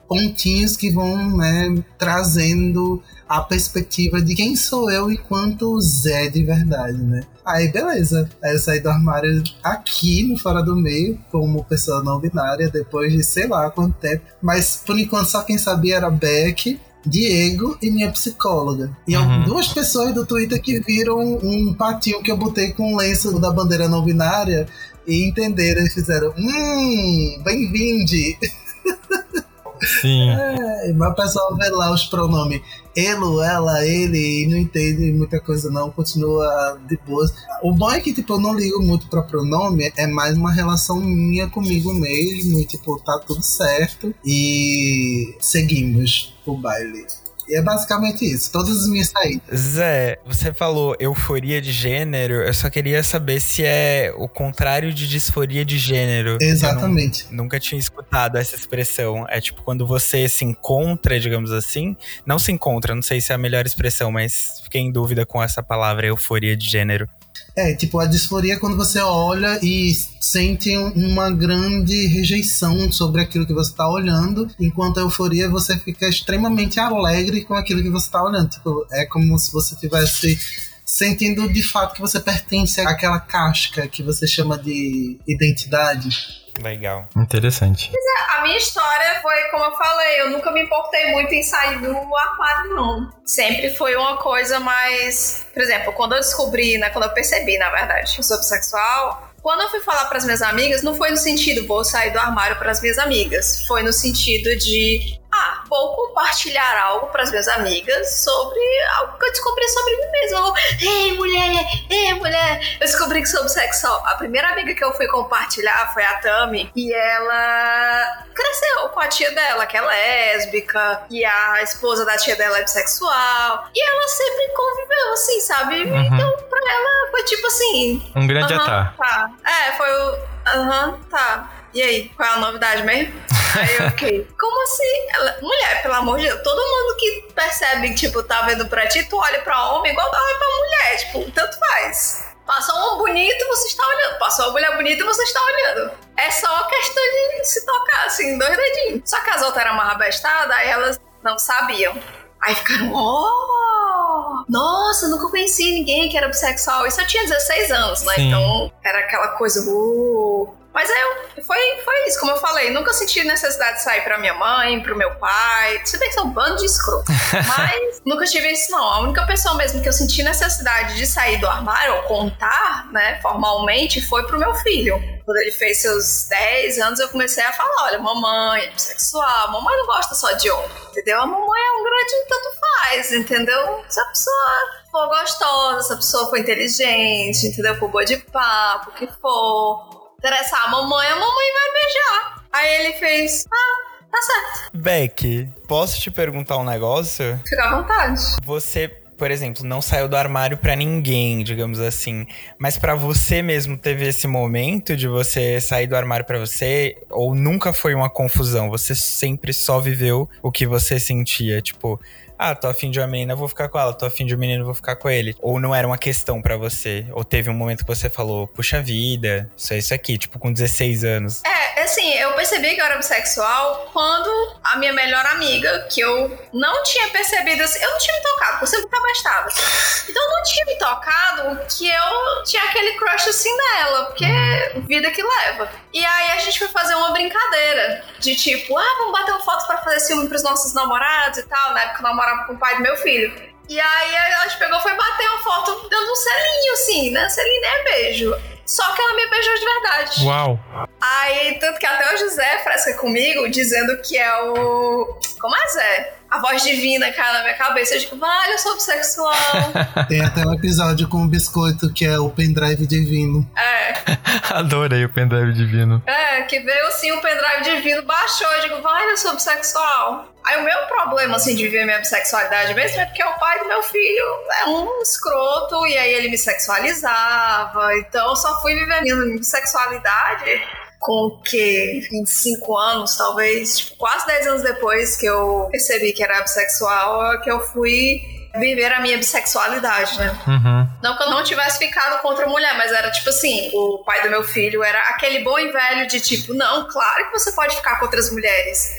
pontinhos que vão né, trazendo a perspectiva de quem sou eu enquanto Zé de verdade, né? Aí beleza, aí eu saí do armário aqui no Fora do Meio, como pessoa não binária, depois de sei lá quanto tempo. Mas por enquanto só quem sabia era Beck, Diego e minha psicóloga. E uhum. duas pessoas do Twitter que viram um patinho que eu botei com o lenço da bandeira não binária e entenderam e fizeram: Hum, bem-vinde! <laughs> Sim. É, mas o pessoal vê lá os pronomes ele, ela, ele, e não entende muita coisa não, continua de boas. O bom é que, tipo, eu não ligo muito pra pronome, é mais uma relação minha comigo mesmo, e, tipo, tá tudo certo, e seguimos o baile. E é basicamente isso, todas as minhas saídas. Zé, você falou euforia de gênero, eu só queria saber se é o contrário de disforia de gênero. Exatamente. Não, nunca tinha escutado essa expressão. É tipo quando você se encontra, digamos assim. Não se encontra, não sei se é a melhor expressão, mas fiquei em dúvida com essa palavra euforia de gênero. É, tipo, a disforia é quando você olha e sente uma grande rejeição sobre aquilo que você está olhando, enquanto a euforia você fica extremamente alegre com aquilo que você está olhando. Tipo, é como se você tivesse sentindo de fato que você pertence àquela casca que você chama de identidade. Legal. Interessante. É, a minha história foi, como eu falei, eu nunca me importei muito em sair do armário, não. Sempre foi uma coisa mais. Por exemplo, quando eu descobri, né? Quando eu percebi, na verdade, que eu sou bissexual, quando eu fui falar para as minhas amigas, não foi no sentido vou sair do armário para as minhas amigas. Foi no sentido de vou compartilhar algo para as minhas amigas sobre algo que eu descobri sobre mim mesma. Ei, mulher, ei, mulher, eu descobri que sou bissexual. A primeira amiga que eu fui compartilhar foi a Tami, e ela cresceu com a tia dela, que é lésbica, e a esposa da tia dela é bissexual, e ela sempre conviveu assim, sabe? Uhum. Então, pra ela foi tipo assim. Um grande uh -huh, Tá. É, foi o. Aham, tá. E aí, qual é a novidade mesmo? <laughs> Aí eu fiquei, como assim? Ela, mulher, pelo amor de Deus, todo mundo que percebe, tipo, tá vendo pra ti, tu olha pra homem igual tu olha pra mulher, tipo, tanto faz. Passou um bonito, você está olhando. Passou uma mulher bonita, você está olhando. É só questão de se tocar, assim, dois dedinhos. Só que as outras eram mais abestadas, aí elas não sabiam. Aí ficaram, oh! Nossa, nunca conheci ninguém que era bissexual. Isso eu tinha 16 anos, né? Sim. Então era aquela coisa, uh, mas eu, foi, foi isso, como eu falei, nunca senti necessidade de sair pra minha mãe, pro meu pai. Se bem que são um bando de escroto. <laughs> Mas nunca tive isso, não. A única pessoa mesmo que eu senti necessidade de sair do armário ou contar, né, formalmente, foi pro meu filho. Quando ele fez seus 10 anos, eu comecei a falar: olha, mamãe é bissexual, mamãe não gosta só de homem, entendeu? A mamãe é um grande tanto faz, entendeu? Se a pessoa for gostosa, se a pessoa for inteligente, entendeu? For boa de papo, o que for interessar a mamãe, a mamãe vai beijar. Aí ele fez, ah, tá certo. Beck, posso te perguntar um negócio? Fica à vontade. Você por exemplo, não saiu do armário para ninguém, digamos assim, mas para você mesmo teve esse momento de você sair do armário para você ou nunca foi uma confusão? Você sempre só viveu o que você sentia, tipo, ah, tô afim de uma menina, vou ficar com ela, tô afim de um menino, vou ficar com ele. Ou não era uma questão para você? Ou teve um momento que você falou, puxa vida, isso é isso aqui, tipo, com 16 anos. É, assim, eu percebi que eu era bissexual quando a minha melhor amiga, que eu não tinha percebido, assim, eu não tinha me tocado, porque eu sempre me abastava. Então eu não tinha me tocado que eu tinha aquele crush assim nela, porque vida que leva. E aí a gente foi fazer uma brincadeira de tipo, ah, vamos bater uma foto para fazer ciúme pros nossos namorados e tal? Porque eu namorava morava com o pai do meu filho. E aí a gente pegou, foi bater uma foto dando um selinho, assim, né? Selinho é beijo. Só que ela me beijou de verdade. Uau! Aí, tanto que até o José fresca comigo, dizendo que é o. Como é, Zé? A voz divina cai na minha cabeça. Eu digo, vale, eu sou bissexual. <laughs> Tem até um episódio com o biscoito que é o pendrive divino. É. <laughs> Adorei o pendrive divino. É, que veio assim o pendrive divino, baixou. Eu digo, vale, eu sou bissexual. Aí o meu problema, assim, de viver minha bissexualidade mesmo é porque o pai do meu filho é um escroto e aí ele me sexualizava. Então eu só fui vivendo minha bissexualidade com que 25 anos, talvez, tipo, quase 10 anos depois que eu percebi que era bissexual, que eu fui viver a minha bissexualidade, né? Uhum. Não que eu não tivesse ficado com outra mulher, mas era tipo assim, o pai do meu filho era aquele bom e velho de tipo, não, claro que você pode ficar com outras mulheres.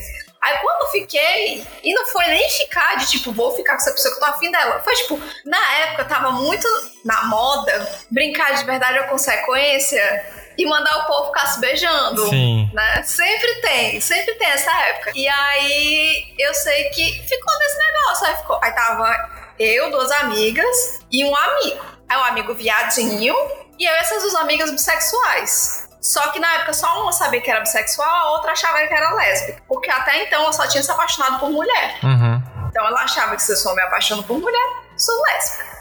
Aí quando eu fiquei, e não foi nem ficar de tipo, vou ficar com essa pessoa que eu tô afim dela. Foi tipo, na época tava muito na moda brincar de verdade ou consequência e mandar o povo ficar se beijando. Sim. Né? Sempre tem, sempre tem essa época. E aí eu sei que ficou nesse negócio. Aí, ficou, aí tava eu, duas amigas e um amigo. Aí um amigo viadinho e eu essas duas amigas bissexuais. Só que na época só uma sabia que era bissexual, a outra achava que era lésbica. Porque até então ela só tinha se apaixonado por mulher. Uhum. Então ela achava que se eu sou me apaixonando por mulher, sou lésbica.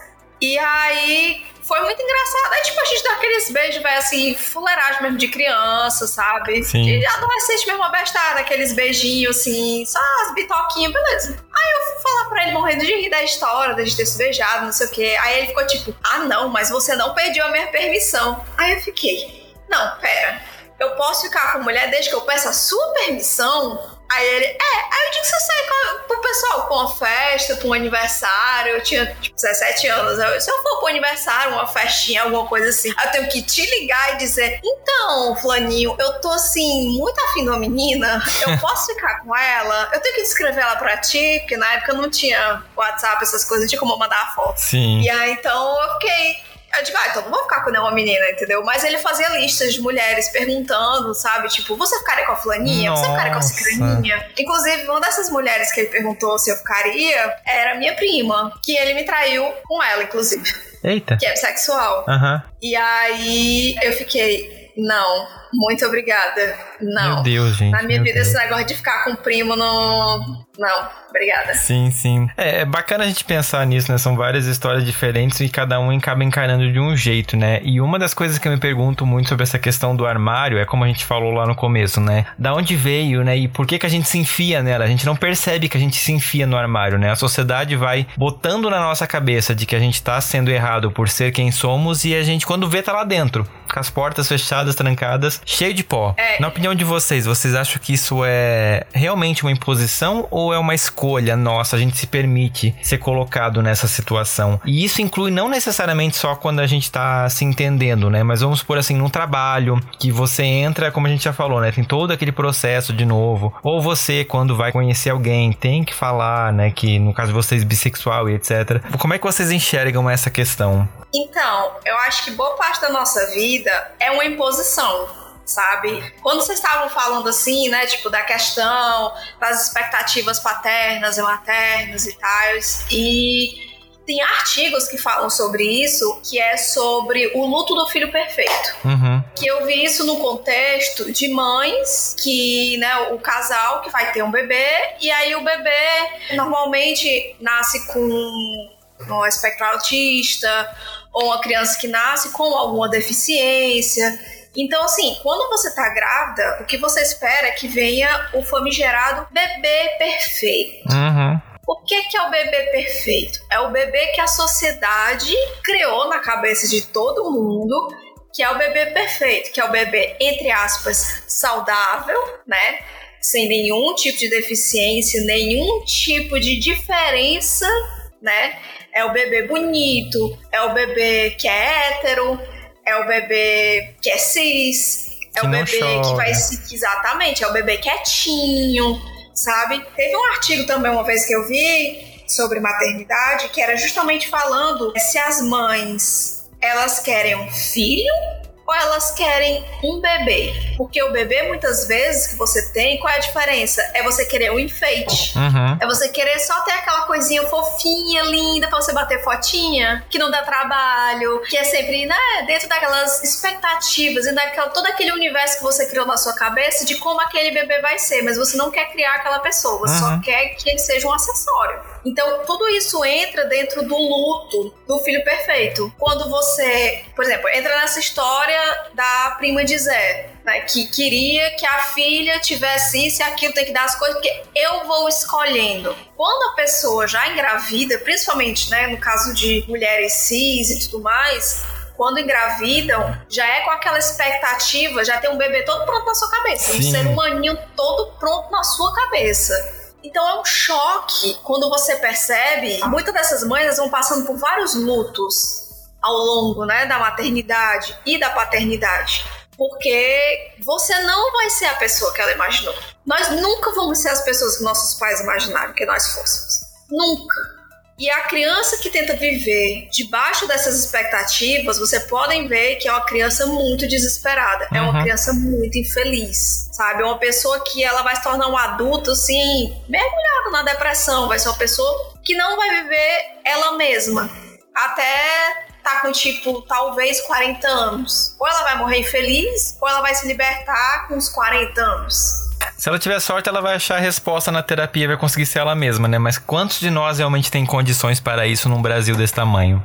E aí foi muito engraçado. Aí, tipo, a gente dá aqueles beijos, vai assim, fuleiragem mesmo de criança, sabe? Sim. De adolescente mesmo abestada, aqueles beijinhos assim, só as bitoquinhas, beleza. Aí eu fui falar pra ele morrendo de rir da história, da gente ter se beijado, não sei o quê. Aí ele ficou tipo, ah não, mas você não pediu a minha permissão. Aí eu fiquei, não, pera. Eu posso ficar com mulher desde que eu peça a sua permissão? Aí ele, é, aí eu que você sai com, pro pessoal com uma festa, pra um aniversário. Eu tinha, tipo, 17 anos. Eu, se eu for pro aniversário, uma festinha, alguma coisa assim, <laughs> eu tenho que te ligar e dizer: Então, Flaninho, eu tô assim, muito afim de uma menina, eu <laughs> posso ficar com ela? Eu tenho que descrever ela pra ti, porque na época não tinha WhatsApp, essas coisas, não tinha como mandar a foto. Sim. E aí então eu fiquei. Eu digo, ah, então não vou ficar com nenhuma menina, entendeu? Mas ele fazia listas de mulheres perguntando, sabe? Tipo, você ficaria com a fulaninha? Você ficaria com a Nossa. cicraninha? Inclusive, uma dessas mulheres que ele perguntou se eu ficaria era minha prima, que ele me traiu com ela, inclusive, Eita. que é bissexual. Aham. E aí eu fiquei, não, muito obrigada. Não. Meu Deus, gente. Na minha vida, Deus. esse negócio de ficar com primo não. Não, obrigada. Sim, sim. É, é bacana a gente pensar nisso, né? São várias histórias diferentes e cada um acaba encarando de um jeito, né? E uma das coisas que eu me pergunto muito sobre essa questão do armário é como a gente falou lá no começo, né? Da onde veio, né? E por que que a gente se enfia nela? A gente não percebe que a gente se enfia no armário, né? A sociedade vai botando na nossa cabeça de que a gente tá sendo errado por ser quem somos e a gente, quando vê, tá lá dentro. Com as portas fechadas, trancadas, cheio de pó. É. Na opinião de vocês, vocês acham que isso é realmente uma imposição ou é uma escolha nossa? A gente se permite ser colocado nessa situação. E isso inclui não necessariamente só quando a gente tá se entendendo, né? Mas vamos por assim, num trabalho que você entra, como a gente já falou, né? Tem todo aquele processo de novo. Ou você, quando vai conhecer alguém, tem que falar, né? Que no caso de vocês, bissexual e etc. Como é que vocês enxergam essa questão? Então, eu acho que boa parte da nossa vida é uma imposição, sabe? Quando vocês estavam falando assim, né, tipo, da questão das expectativas paternas e maternas e tais, e tem artigos que falam sobre isso, que é sobre o luto do filho perfeito. Uhum. Que eu vi isso no contexto de mães que, né, o casal que vai ter um bebê, e aí o bebê normalmente nasce com um espectro autista, ou uma criança que nasce com alguma deficiência. Então, assim, quando você tá grávida, o que você espera é que venha o famigerado bebê perfeito. Uhum. O que, que é o bebê perfeito? É o bebê que a sociedade criou na cabeça de todo mundo, que é o bebê perfeito, que é o bebê, entre aspas, saudável, né? Sem nenhum tipo de deficiência, nenhum tipo de diferença, né? É o bebê bonito, é o bebê que é hétero, é o bebê que é cis, é Que o bebê que chora. vai se. Exatamente, é o bebê quietinho, sabe? Teve um artigo também uma vez que eu vi sobre maternidade que era justamente falando se as mães elas querem um filho ou elas querem um bebê. Porque o bebê, muitas vezes, que você tem, qual é a diferença? É você querer um enfeite. Uhum. É você querer só ter aquela coisinha fofinha, linda, pra você bater fotinha, que não dá trabalho, que é sempre, né, dentro daquelas expectativas e daquela, todo aquele universo que você criou na sua cabeça de como aquele bebê vai ser, mas você não quer criar aquela pessoa, você só Uhum. quer que ele seja um acessório. Então, tudo isso entra dentro do luto do filho perfeito. Quando você, por exemplo, entra nessa história da prima de Zé, né, que queria que a filha tivesse isso e aquilo, tem que dar as coisas, porque eu vou escolhendo. Quando a pessoa já engravida, principalmente né, no caso de mulheres cis e tudo mais, quando engravidam, já é com aquela expectativa, já tem um bebê todo pronto na sua cabeça, um Sim. ser humaninho todo pronto na sua cabeça. Então é um choque quando você percebe. Muitas dessas mães vão passando por vários lutos ao longo né, da maternidade e da paternidade. Porque você não vai ser a pessoa que ela imaginou. Nós nunca vamos ser as pessoas que nossos pais imaginaram que nós fôssemos. Nunca. E a criança que tenta viver debaixo dessas expectativas, você podem ver que é uma criança muito desesperada, uhum. é uma uhum. criança muito infeliz, sabe? É uma pessoa que ela vai se tornar um adulto assim, mergulhado na depressão, vai ser uma pessoa que não vai viver ela mesma. Até tá com tipo talvez 40 anos. Ou ela vai morrer infeliz, ou ela vai se libertar com uns 40 anos. Se ela tiver sorte, ela vai achar a resposta na terapia, vai conseguir ser ela mesma, né? Mas quantos de nós realmente tem condições para isso num Brasil desse tamanho?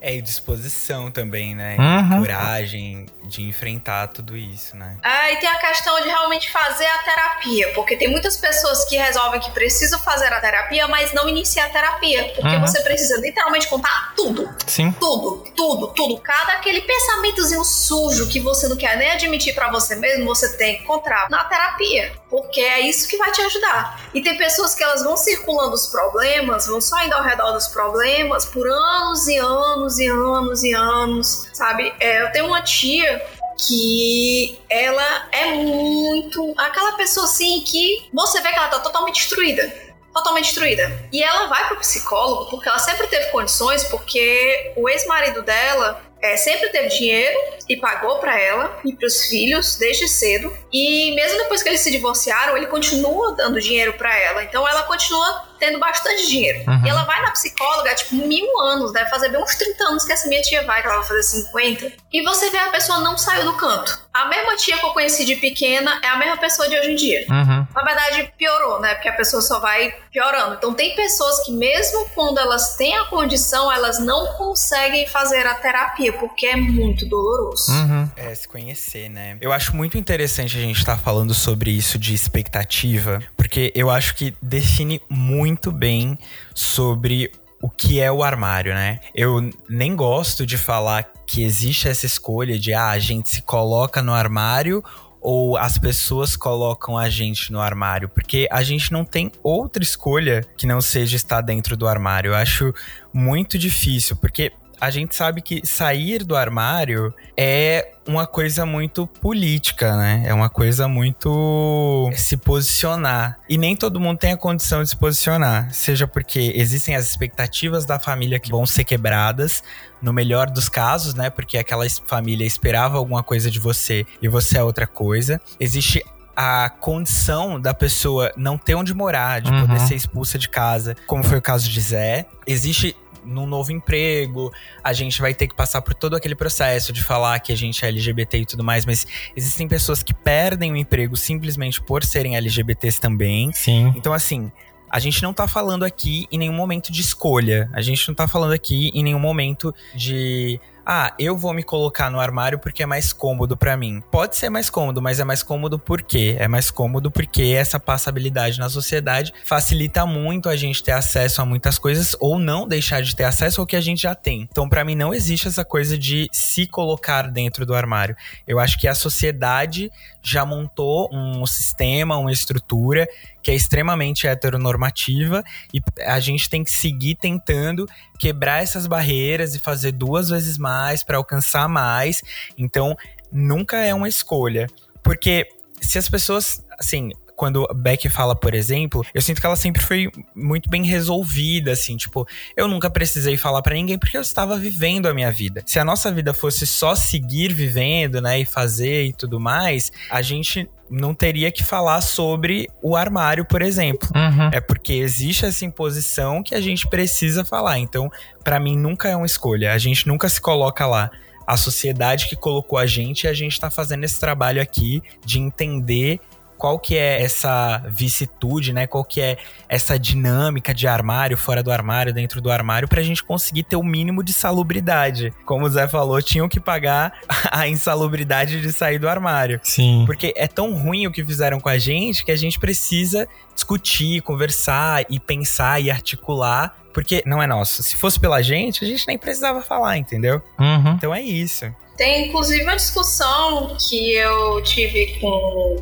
É, e disposição também, né? Uhum. Coragem de enfrentar tudo isso, né? Ah, e tem a questão de realmente fazer a terapia, porque tem muitas pessoas que resolvem que precisam fazer a terapia, mas não iniciam a terapia, porque uhum. você precisa literalmente contar tudo. Sim. Tudo, tudo, tudo. Cada aquele pensamentozinho sujo que você não quer nem admitir para você mesmo, você tem que encontrar na terapia, porque é isso que vai te ajudar. E tem pessoas que elas vão circulando os problemas, vão só indo ao redor dos problemas por anos e anos e anos e anos, sabe? É, eu tenho uma tia que ela é muito aquela pessoa assim que você vê que ela tá totalmente destruída. Totalmente destruída. E ela vai pro psicólogo porque ela sempre teve condições, porque o ex-marido dela é, sempre teve dinheiro e pagou para ela e para os filhos desde cedo. E mesmo depois que eles se divorciaram, ele continua dando dinheiro para ela. Então ela continua tendo bastante dinheiro. Uhum. E ela vai na psicóloga, tipo, mil anos, deve fazer bem uns 30 anos que essa minha tia vai, que ela vai fazer 50. E você vê a pessoa não saiu do canto. A mesma tia que eu conheci de pequena é a mesma pessoa de hoje em dia. Uhum. Na verdade, piorou, né? Porque a pessoa só vai piorando. Então tem pessoas que mesmo quando elas têm a condição, elas não conseguem fazer a terapia, porque é muito doloroso. Uhum. É, se conhecer, né? Eu acho muito interessante a gente estar tá falando sobre isso de expectativa, porque eu acho que define muito muito bem sobre o que é o armário, né? Eu nem gosto de falar que existe essa escolha de ah, a gente se coloca no armário ou as pessoas colocam a gente no armário, porque a gente não tem outra escolha que não seja estar dentro do armário. Eu acho muito difícil, porque a gente sabe que sair do armário é uma coisa muito política, né? É uma coisa muito se posicionar. E nem todo mundo tem a condição de se posicionar, seja porque existem as expectativas da família que vão ser quebradas, no melhor dos casos, né? Porque aquela família esperava alguma coisa de você e você é outra coisa. Existe a condição da pessoa não ter onde morar, de uhum. poder ser expulsa de casa, como foi o caso de Zé. Existe num novo emprego, a gente vai ter que passar por todo aquele processo de falar que a gente é LGBT e tudo mais, mas existem pessoas que perdem o emprego simplesmente por serem LGBTs também. Sim. Então, assim, a gente não tá falando aqui em nenhum momento de escolha. A gente não tá falando aqui em nenhum momento de ah, eu vou me colocar no armário porque é mais cômodo para mim. Pode ser mais cômodo, mas é mais cômodo por quê? É mais cômodo porque essa passabilidade na sociedade facilita muito a gente ter acesso a muitas coisas ou não deixar de ter acesso ao que a gente já tem. Então, para mim não existe essa coisa de se colocar dentro do armário. Eu acho que a sociedade já montou um sistema, uma estrutura que é extremamente heteronormativa e a gente tem que seguir tentando quebrar essas barreiras e fazer duas vezes mais para alcançar mais. Então, nunca é uma escolha. Porque se as pessoas, assim, quando Beck fala, por exemplo, eu sinto que ela sempre foi muito bem resolvida, assim, tipo, eu nunca precisei falar para ninguém porque eu estava vivendo a minha vida. Se a nossa vida fosse só seguir vivendo, né, e fazer e tudo mais, a gente não teria que falar sobre o armário, por exemplo. Uhum. É porque existe essa imposição que a gente precisa falar. Então, para mim, nunca é uma escolha. A gente nunca se coloca lá. A sociedade que colocou a gente e a gente tá fazendo esse trabalho aqui de entender qual que é essa vicitude, né? Qual que é essa dinâmica de armário, fora do armário, dentro do armário, pra gente conseguir ter o mínimo de salubridade. Como o Zé falou, tinham que pagar <laughs> a insalubridade de sair do armário. Sim. Porque é tão ruim o que fizeram com a gente que a gente precisa discutir, conversar e pensar e articular porque não é nosso. Se fosse pela gente, a gente nem precisava falar, entendeu? Uhum. Então é isso. Tem inclusive uma discussão que eu tive com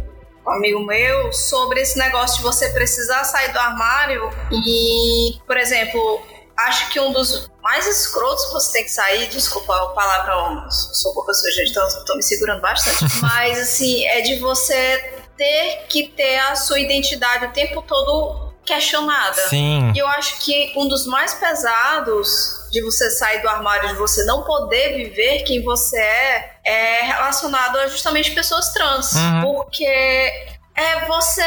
um amigo meu sobre esse negócio de você precisar sair do armário. E, por exemplo, acho que um dos mais escrotos que você tem que sair, desculpa a palavra, sou boca suja, então tô me segurando bastante, <laughs> mas assim, é de você ter que ter a sua identidade o tempo todo questionada. Sim. E eu acho que um dos mais pesados de você sair do armário, de você não poder viver quem você é, é relacionado a justamente pessoas trans. Uhum. Porque é você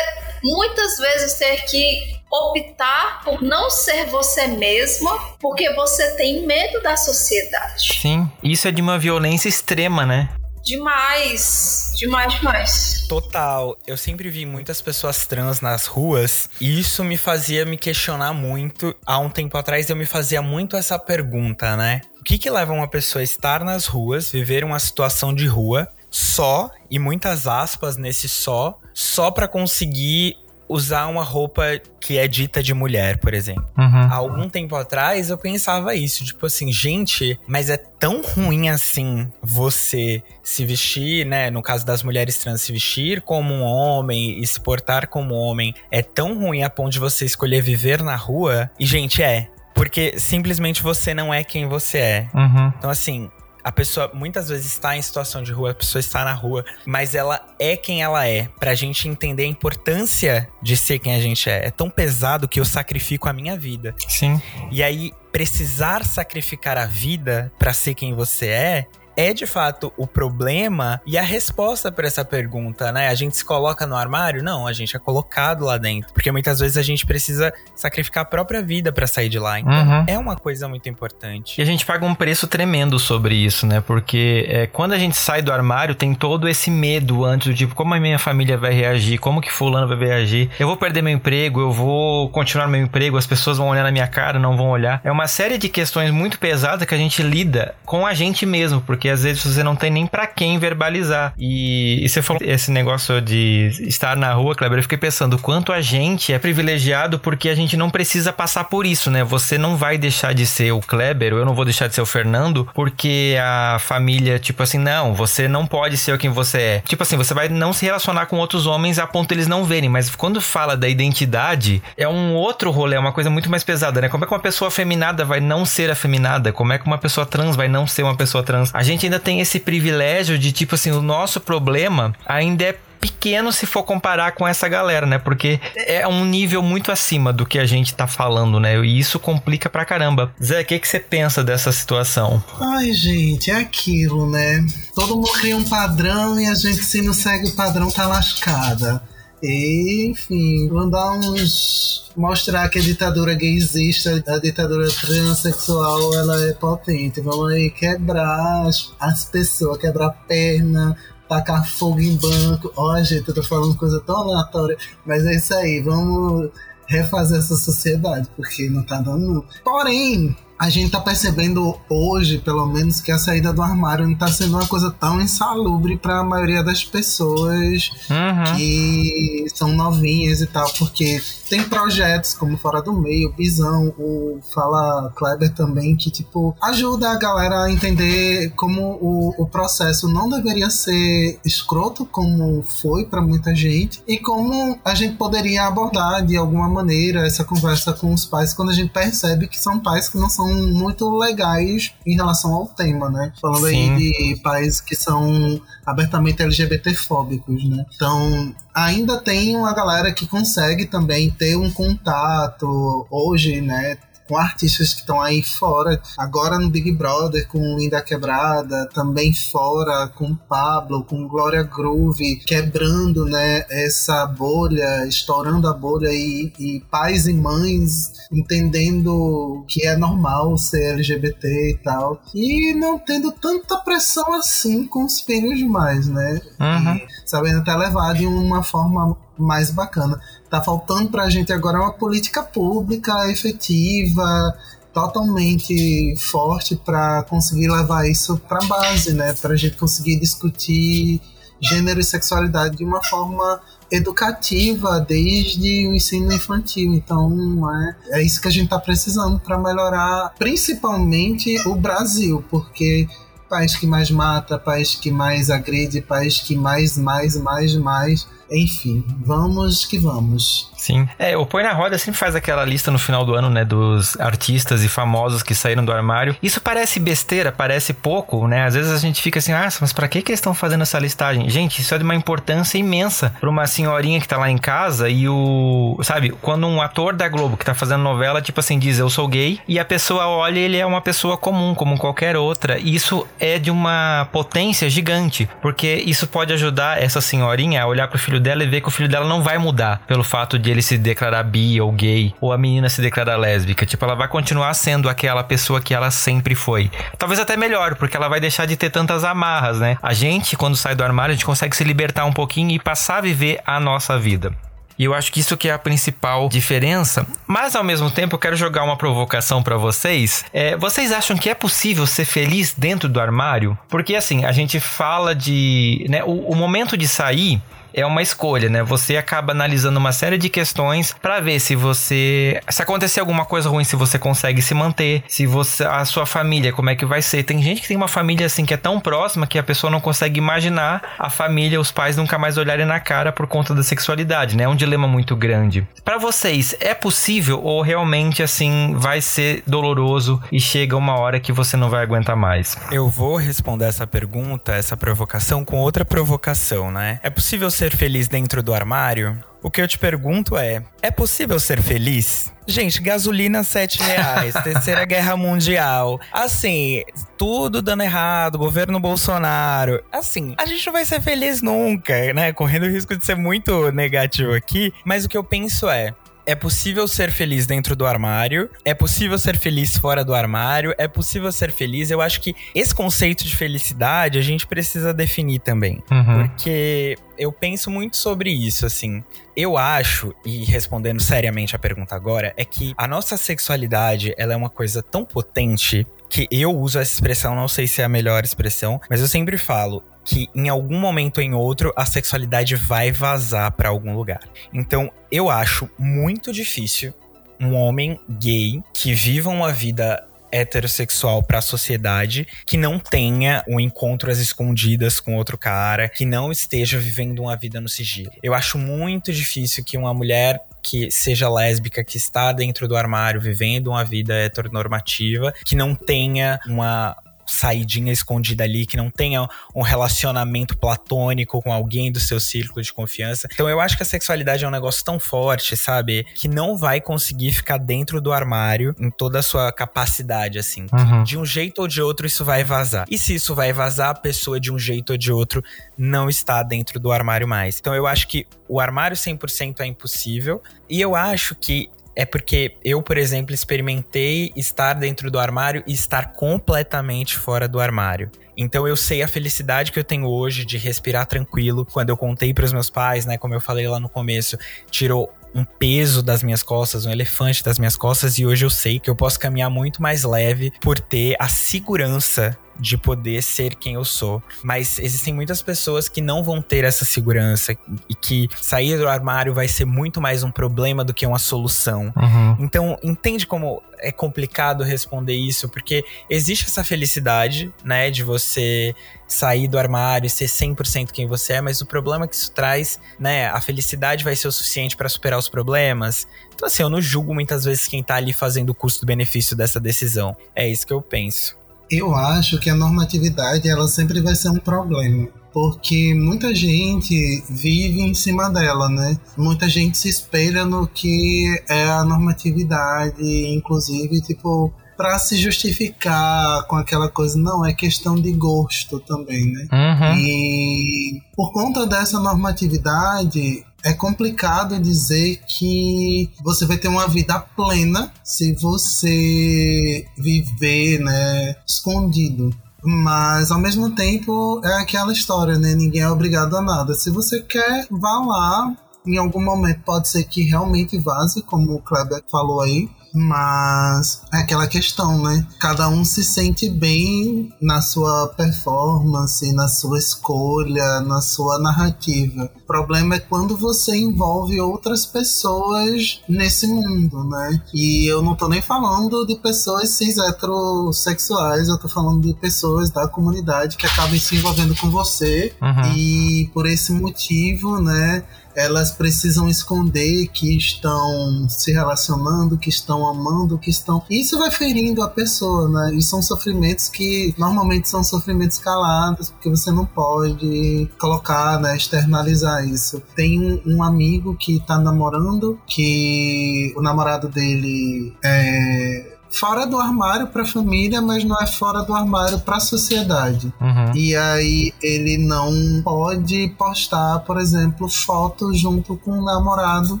muitas vezes ter que optar por não ser você mesma porque você tem medo da sociedade. Sim. Isso é de uma violência extrema, né? Demais, demais, demais. Total. Eu sempre vi muitas pessoas trans nas ruas e isso me fazia me questionar muito. Há um tempo atrás eu me fazia muito essa pergunta, né? O que que leva uma pessoa a estar nas ruas, viver uma situação de rua só e muitas aspas nesse só, só para conseguir usar uma roupa que é dita de mulher, por exemplo. Uhum. Há algum tempo atrás eu pensava isso, tipo assim, gente, mas é tão ruim assim você se vestir, né? No caso das mulheres trans, se vestir como um homem e se portar como homem, é tão ruim a ponto de você escolher viver na rua. E, gente, é. Porque simplesmente você não é quem você é. Uhum. Então, assim, a pessoa muitas vezes está em situação de rua, a pessoa está na rua, mas ela é quem ela é. Pra gente entender a importância de ser quem a gente é. É tão pesado que eu sacrifico a minha vida. Sim. E aí, precisar sacrificar a vida pra ser quem você é. É de fato o problema e a resposta para essa pergunta, né? A gente se coloca no armário? Não, a gente é colocado lá dentro. Porque muitas vezes a gente precisa sacrificar a própria vida para sair de lá. Então, Uhum. é uma coisa muito importante. E a gente paga um preço tremendo sobre isso, né? Porque é, quando a gente sai do armário, tem todo esse medo antes do tipo, como a minha família vai reagir, como que fulano vai reagir, eu vou perder meu emprego, eu vou continuar meu emprego, as pessoas vão olhar na minha cara, não vão olhar. É uma série de questões muito pesadas que a gente lida com a gente mesmo, porque às vezes você não tem nem pra quem verbalizar. E, e você falou esse negócio de estar na rua, Kleber, eu fiquei pensando quanto a gente é privilegiado porque a gente não precisa passar por isso, né? Você não vai deixar de ser o Kleber, ou eu não vou deixar de ser o Fernando, porque a família, tipo assim, não, você não pode ser quem você é. Tipo assim, você vai não se relacionar com outros homens a ponto eles não verem, mas quando fala da identidade, é um outro rolê, é uma coisa muito mais pesada, né? Como é que uma pessoa afeminada vai não ser afeminada? Como é que uma pessoa trans vai não ser uma pessoa trans? A gente ainda tem esse privilégio de, tipo assim, o nosso problema ainda é pequeno se for comparar com essa galera, né? Porque é um nível muito acima do que a gente tá falando, né? E isso complica pra caramba. Zé, o que, que você pensa dessa situação? Ai, gente, é aquilo, né? Todo mundo cria um padrão e a gente, se não segue o padrão, tá lascada. E, enfim, vou dar uns. mostrar que a ditadura gay existe, a ditadura transexual ela é potente. Vamos aí quebrar as, as pessoas, quebrar a perna, tacar fogo em banco. Ó, gente, eu tô falando coisa tão aleatória, mas é isso aí, vamos refazer essa sociedade, porque não tá dando. Porém, a gente tá percebendo hoje, pelo menos, que a saída do armário não tá sendo uma coisa tão insalubre para a maioria das pessoas Uhum. que são novinhas e tal, porque tem projetos como Fora do Meio, Visão, o Fala Kleber também, que tipo ajuda a galera a entender como o, o processo não deveria ser escroto como foi para muita gente e como a gente poderia abordar de alguma maneira essa conversa com os pais quando a gente percebe que são pais que não são muito legais em relação ao tema, né? Falando Sim. aí de pais que são abertamente LGBT-fóbicos, né? Então, ainda tem uma galera que consegue também ter um contato hoje, né? Com artistas que estão aí fora, agora no Big Brother, com Linda Quebrada, também fora, com Pablo, com Glória Groove, quebrando né, essa bolha, estourando a bolha e, e pais e mães entendendo que é normal ser LGBT e tal. E não tendo tanta pressão assim com os filhos demais, né? Uhum. E sabendo até levar de uma forma mais bacana. Tá faltando pra gente agora uma política pública efetiva, totalmente forte para conseguir levar isso pra base, né? Pra gente conseguir discutir gênero e sexualidade de uma forma educativa desde o ensino infantil. Então, é, é isso que a gente está precisando para melhorar, principalmente o Brasil, porque país que mais mata, país que mais agride, país que mais, mais, mais, mais Enfim, vamos que vamos. Sim. É, o Põe na Roda sempre faz aquela lista no final do ano, né? Dos artistas e famosos que saíram do armário. Isso parece besteira, parece pouco, né? Às vezes a gente fica assim, ah, mas pra que, que eles estão fazendo essa listagem? Gente, isso é de uma importância imensa pra uma senhorinha que tá lá em casa e o. Sabe, quando um ator da Globo que tá fazendo novela, tipo assim, diz eu sou gay, e a pessoa olha ele é uma pessoa comum, como qualquer outra. E isso é de uma potência gigante, porque isso pode ajudar essa senhorinha a olhar pro filho dela e ver que o filho dela não vai mudar pelo fato de ele se declarar bi ou gay, ou a menina se declarar lésbica. Tipo, ela vai continuar sendo aquela pessoa que ela sempre foi. Talvez até melhor, porque ela vai deixar de ter tantas amarras, né? A gente, quando sai do armário, a gente consegue se libertar um pouquinho e passar a viver a nossa vida. E eu acho que isso que é a principal diferença. Mas ao mesmo tempo eu quero jogar uma provocação para vocês. É, vocês acham que é possível ser feliz dentro do armário? Porque assim, a gente fala de. Né, o, o momento de sair é uma escolha, né? Você acaba analisando uma série de questões para ver se você, se acontecer alguma coisa ruim, se você consegue se manter, se você, a sua família, como é que vai ser. Tem gente que tem uma família assim que é tão próxima que a pessoa não consegue imaginar a família, os pais nunca mais olharem na cara por conta da sexualidade, né? É um dilema muito grande. Para vocês, é possível ou realmente assim vai ser doloroso e chega uma hora que você não vai aguentar mais? Eu vou responder essa pergunta, essa provocação com outra provocação, né? É possível ser ser feliz dentro do armário? O que eu te pergunto é: é possível ser feliz? Gente, gasolina sete reais, <laughs> terceira guerra mundial. Assim, tudo dando errado, governo Bolsonaro. Assim, a gente não vai ser feliz nunca, né? Correndo o risco de ser muito negativo aqui. Mas o que eu penso é: é possível ser feliz dentro do armário, é possível ser feliz fora do armário, é possível ser feliz. Eu acho que esse conceito de felicidade a gente precisa definir também. Uhum. Porque eu penso muito sobre isso, assim. Eu acho, e respondendo seriamente a pergunta agora, é que a nossa sexualidade, ela é uma coisa tão potente que eu uso essa expressão, não sei se é a melhor expressão, mas eu sempre falo que em algum momento ou em outro a sexualidade vai vazar para algum lugar. Então, eu acho muito difícil um homem gay que viva uma vida heterossexual para a sociedade que não tenha um encontro às escondidas com outro cara, que não esteja vivendo uma vida no sigilo. Eu acho muito difícil que uma mulher que seja lésbica, que está dentro do armário, vivendo uma vida heteronormativa, que não tenha uma saidinha escondida ali, que não tenha um relacionamento platônico com alguém do seu círculo de confiança. Então eu acho que a sexualidade é um negócio tão forte, sabe? Que não vai conseguir ficar dentro do armário em toda a sua capacidade, assim. Uhum. De um jeito ou de outro isso vai vazar. E se isso vai vazar, a pessoa de um jeito ou de outro não está dentro do armário mais. Então eu acho que o armário 100% é impossível. E eu acho que é porque eu, por exemplo, experimentei estar dentro do armário e estar completamente fora do armário. Então eu sei a felicidade que eu tenho hoje de respirar tranquilo. Quando eu contei para os meus pais, né, como eu falei lá no começo, tirou um peso das minhas costas, um elefante das minhas costas e hoje eu sei que eu posso caminhar muito mais leve por ter a segurança de poder ser quem eu sou. Mas existem muitas pessoas que não vão ter essa segurança e que sair do armário vai ser muito mais um problema do que uma solução. Uhum. Então, entende como é complicado responder isso, porque existe essa felicidade, né, de você sair do armário e ser 100% quem você é, mas o problema que isso traz, né, a felicidade vai ser o suficiente para superar os problemas. Então, assim, eu não julgo muitas vezes quem tá ali fazendo o custo-benefício dessa decisão. É isso que eu penso eu acho que a normatividade ela sempre vai ser um problema. Porque muita gente vive em cima dela, né? Muita gente se espelha no que é a normatividade, inclusive, tipo, para se justificar com aquela coisa, não, é questão de gosto também, né? Uhum. E por conta dessa normatividade, é complicado dizer que você vai ter uma vida plena se você viver, né, escondido. Mas ao mesmo tempo é aquela história, né? Ninguém é obrigado a nada. Se você quer, vá lá. Em algum momento pode ser que realmente vaze, como o Kleber falou aí. Mas é aquela questão, né? Cada um se sente bem na sua performance, na sua escolha, na sua narrativa. O problema é quando você envolve outras pessoas nesse mundo, né? E eu não tô nem falando de pessoas cis heterossexuais, eu tô falando de pessoas da comunidade que acabam se envolvendo com você uhum. e por esse motivo, né? elas precisam esconder que estão se relacionando, que estão amando, que estão. Isso vai ferindo a pessoa, né? E são sofrimentos que normalmente são sofrimentos calados, porque você não pode colocar, né? Externalizar isso. Tem um, um amigo que tá namorando, que o namorado dele é fora do armário para a família, mas não é fora do armário para a sociedade. Uhum. E aí ele não pode postar, por exemplo, fotos junto com o namorado.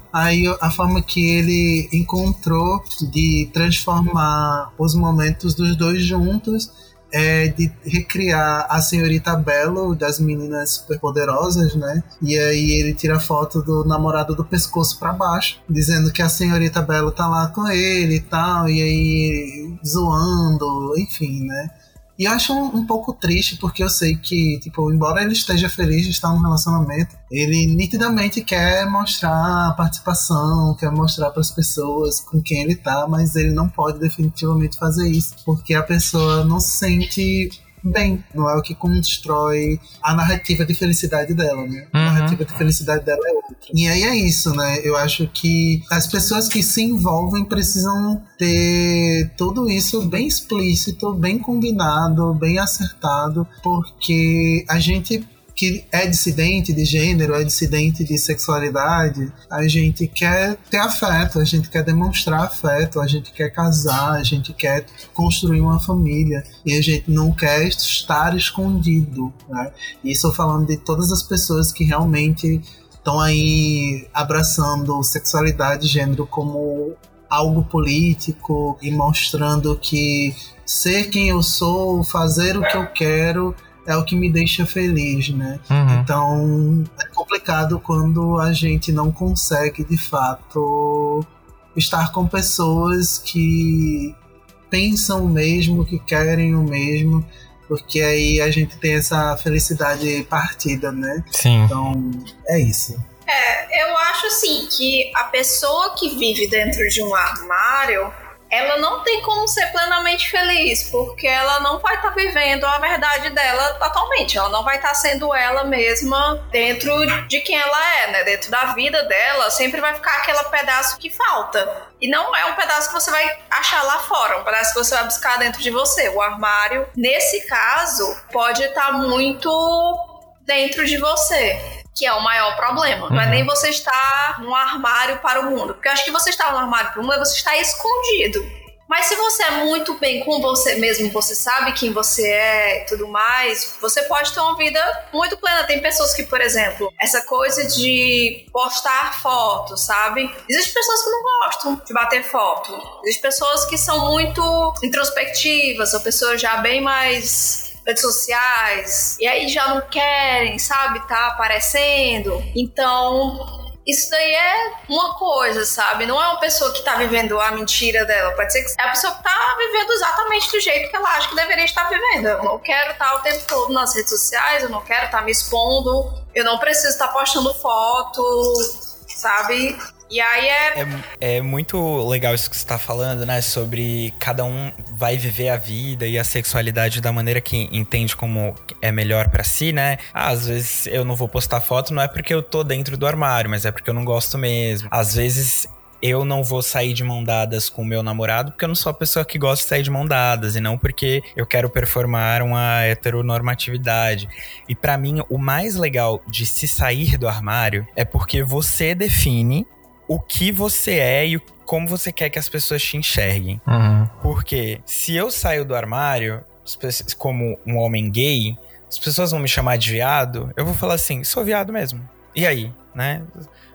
Aí a forma que ele encontrou de transformar os momentos dos dois juntos é de recriar a senhorita Belo das meninas superpoderosas, né? E aí ele tira foto do namorado do pescoço para baixo, dizendo que a senhorita Belo tá lá com ele e tal, e aí zoando, enfim, né? E eu acho um, um, pouco triste, porque eu sei que, tipo, embora ele esteja feliz de estar num relacionamento, ele nitidamente quer mostrar a participação, quer mostrar para as pessoas com quem ele tá, mas ele não pode definitivamente fazer isso, porque a pessoa não se sente bem. Não é o que constrói a narrativa de felicidade dela, né? Uhum. A narrativa de felicidade dela é outra. E aí é isso, né? Eu acho que as pessoas que se envolvem precisam ter tudo isso bem explícito, bem combinado, bem acertado, porque a gente que é dissidente de gênero, é dissidente de sexualidade, a gente quer ter afeto, a gente quer demonstrar afeto, a gente quer casar, a gente quer construir uma família e a gente não quer estar escondido. Né? Isso falando de todas as pessoas que realmente estão aí abraçando sexualidade e gênero como algo político e mostrando que ser quem eu sou, fazer o que eu quero é o que me deixa feliz, né? Uhum. Então é complicado quando a gente não consegue de fato estar com pessoas que pensam o mesmo, que querem o mesmo, porque aí a gente tem essa felicidade partida, né? Sim. Então é isso. É, eu acho assim que a pessoa que vive dentro de um armário ela não tem como ser plenamente feliz, porque ela não vai estar tá vivendo a verdade dela totalmente. Ela não vai estar tá sendo ela mesma dentro de quem ela é, né? Dentro da vida dela, sempre vai ficar aquele pedaço que falta. E não é um pedaço que você vai achar lá fora, um pedaço que você vai buscar dentro de você. O armário, nesse caso, pode estar tá muito dentro de você que é o maior problema. Uhum. Não é uhum. nem você estar num armário para o mundo. Porque eu acho que você estar no armário para o mundo é você estar escondido. Mas se você é muito bem com você mesmo, você sabe quem você é e tudo mais, você pode ter uma vida muito plena. Tem pessoas que, por exemplo, essa coisa de postar fotos, sabe? Existem pessoas que não gostam de bater foto. Existem pessoas que são muito introspectivas, ou pessoas já bem mais redes sociais, e aí já não querem, sabe, tá aparecendo. Então, isso daí é uma coisa, sabe? Não é uma pessoa que tá vivendo a mentira dela. Pode ser que é a pessoa que tá vivendo exatamente do jeito que ela acha que deveria estar vivendo. Eu não quero estar o tempo todo nas redes sociais, eu não quero estar me expondo, eu não preciso estar postando foto, sabe? E aí é... é. É, muito legal isso que você tá falando, né? Sobre cada um vai viver a vida e a sexualidade da maneira que entende como é melhor para si, né? Ah, às vezes eu não vou postar foto, não é porque eu tô dentro do armário, mas é porque eu não gosto mesmo. Às vezes eu não vou sair de mão dadas com o meu namorado porque eu não sou a pessoa que gosta de sair de mão dadas e não porque eu quero performar uma heteronormatividade. E para mim, o mais legal de se sair do armário é porque você define o que você é e como você quer que as pessoas te enxerguem. Uhum. Porque se eu saio do armário como um homem gay, as pessoas vão me chamar de viado, eu vou falar assim, sou viado mesmo. E aí, né?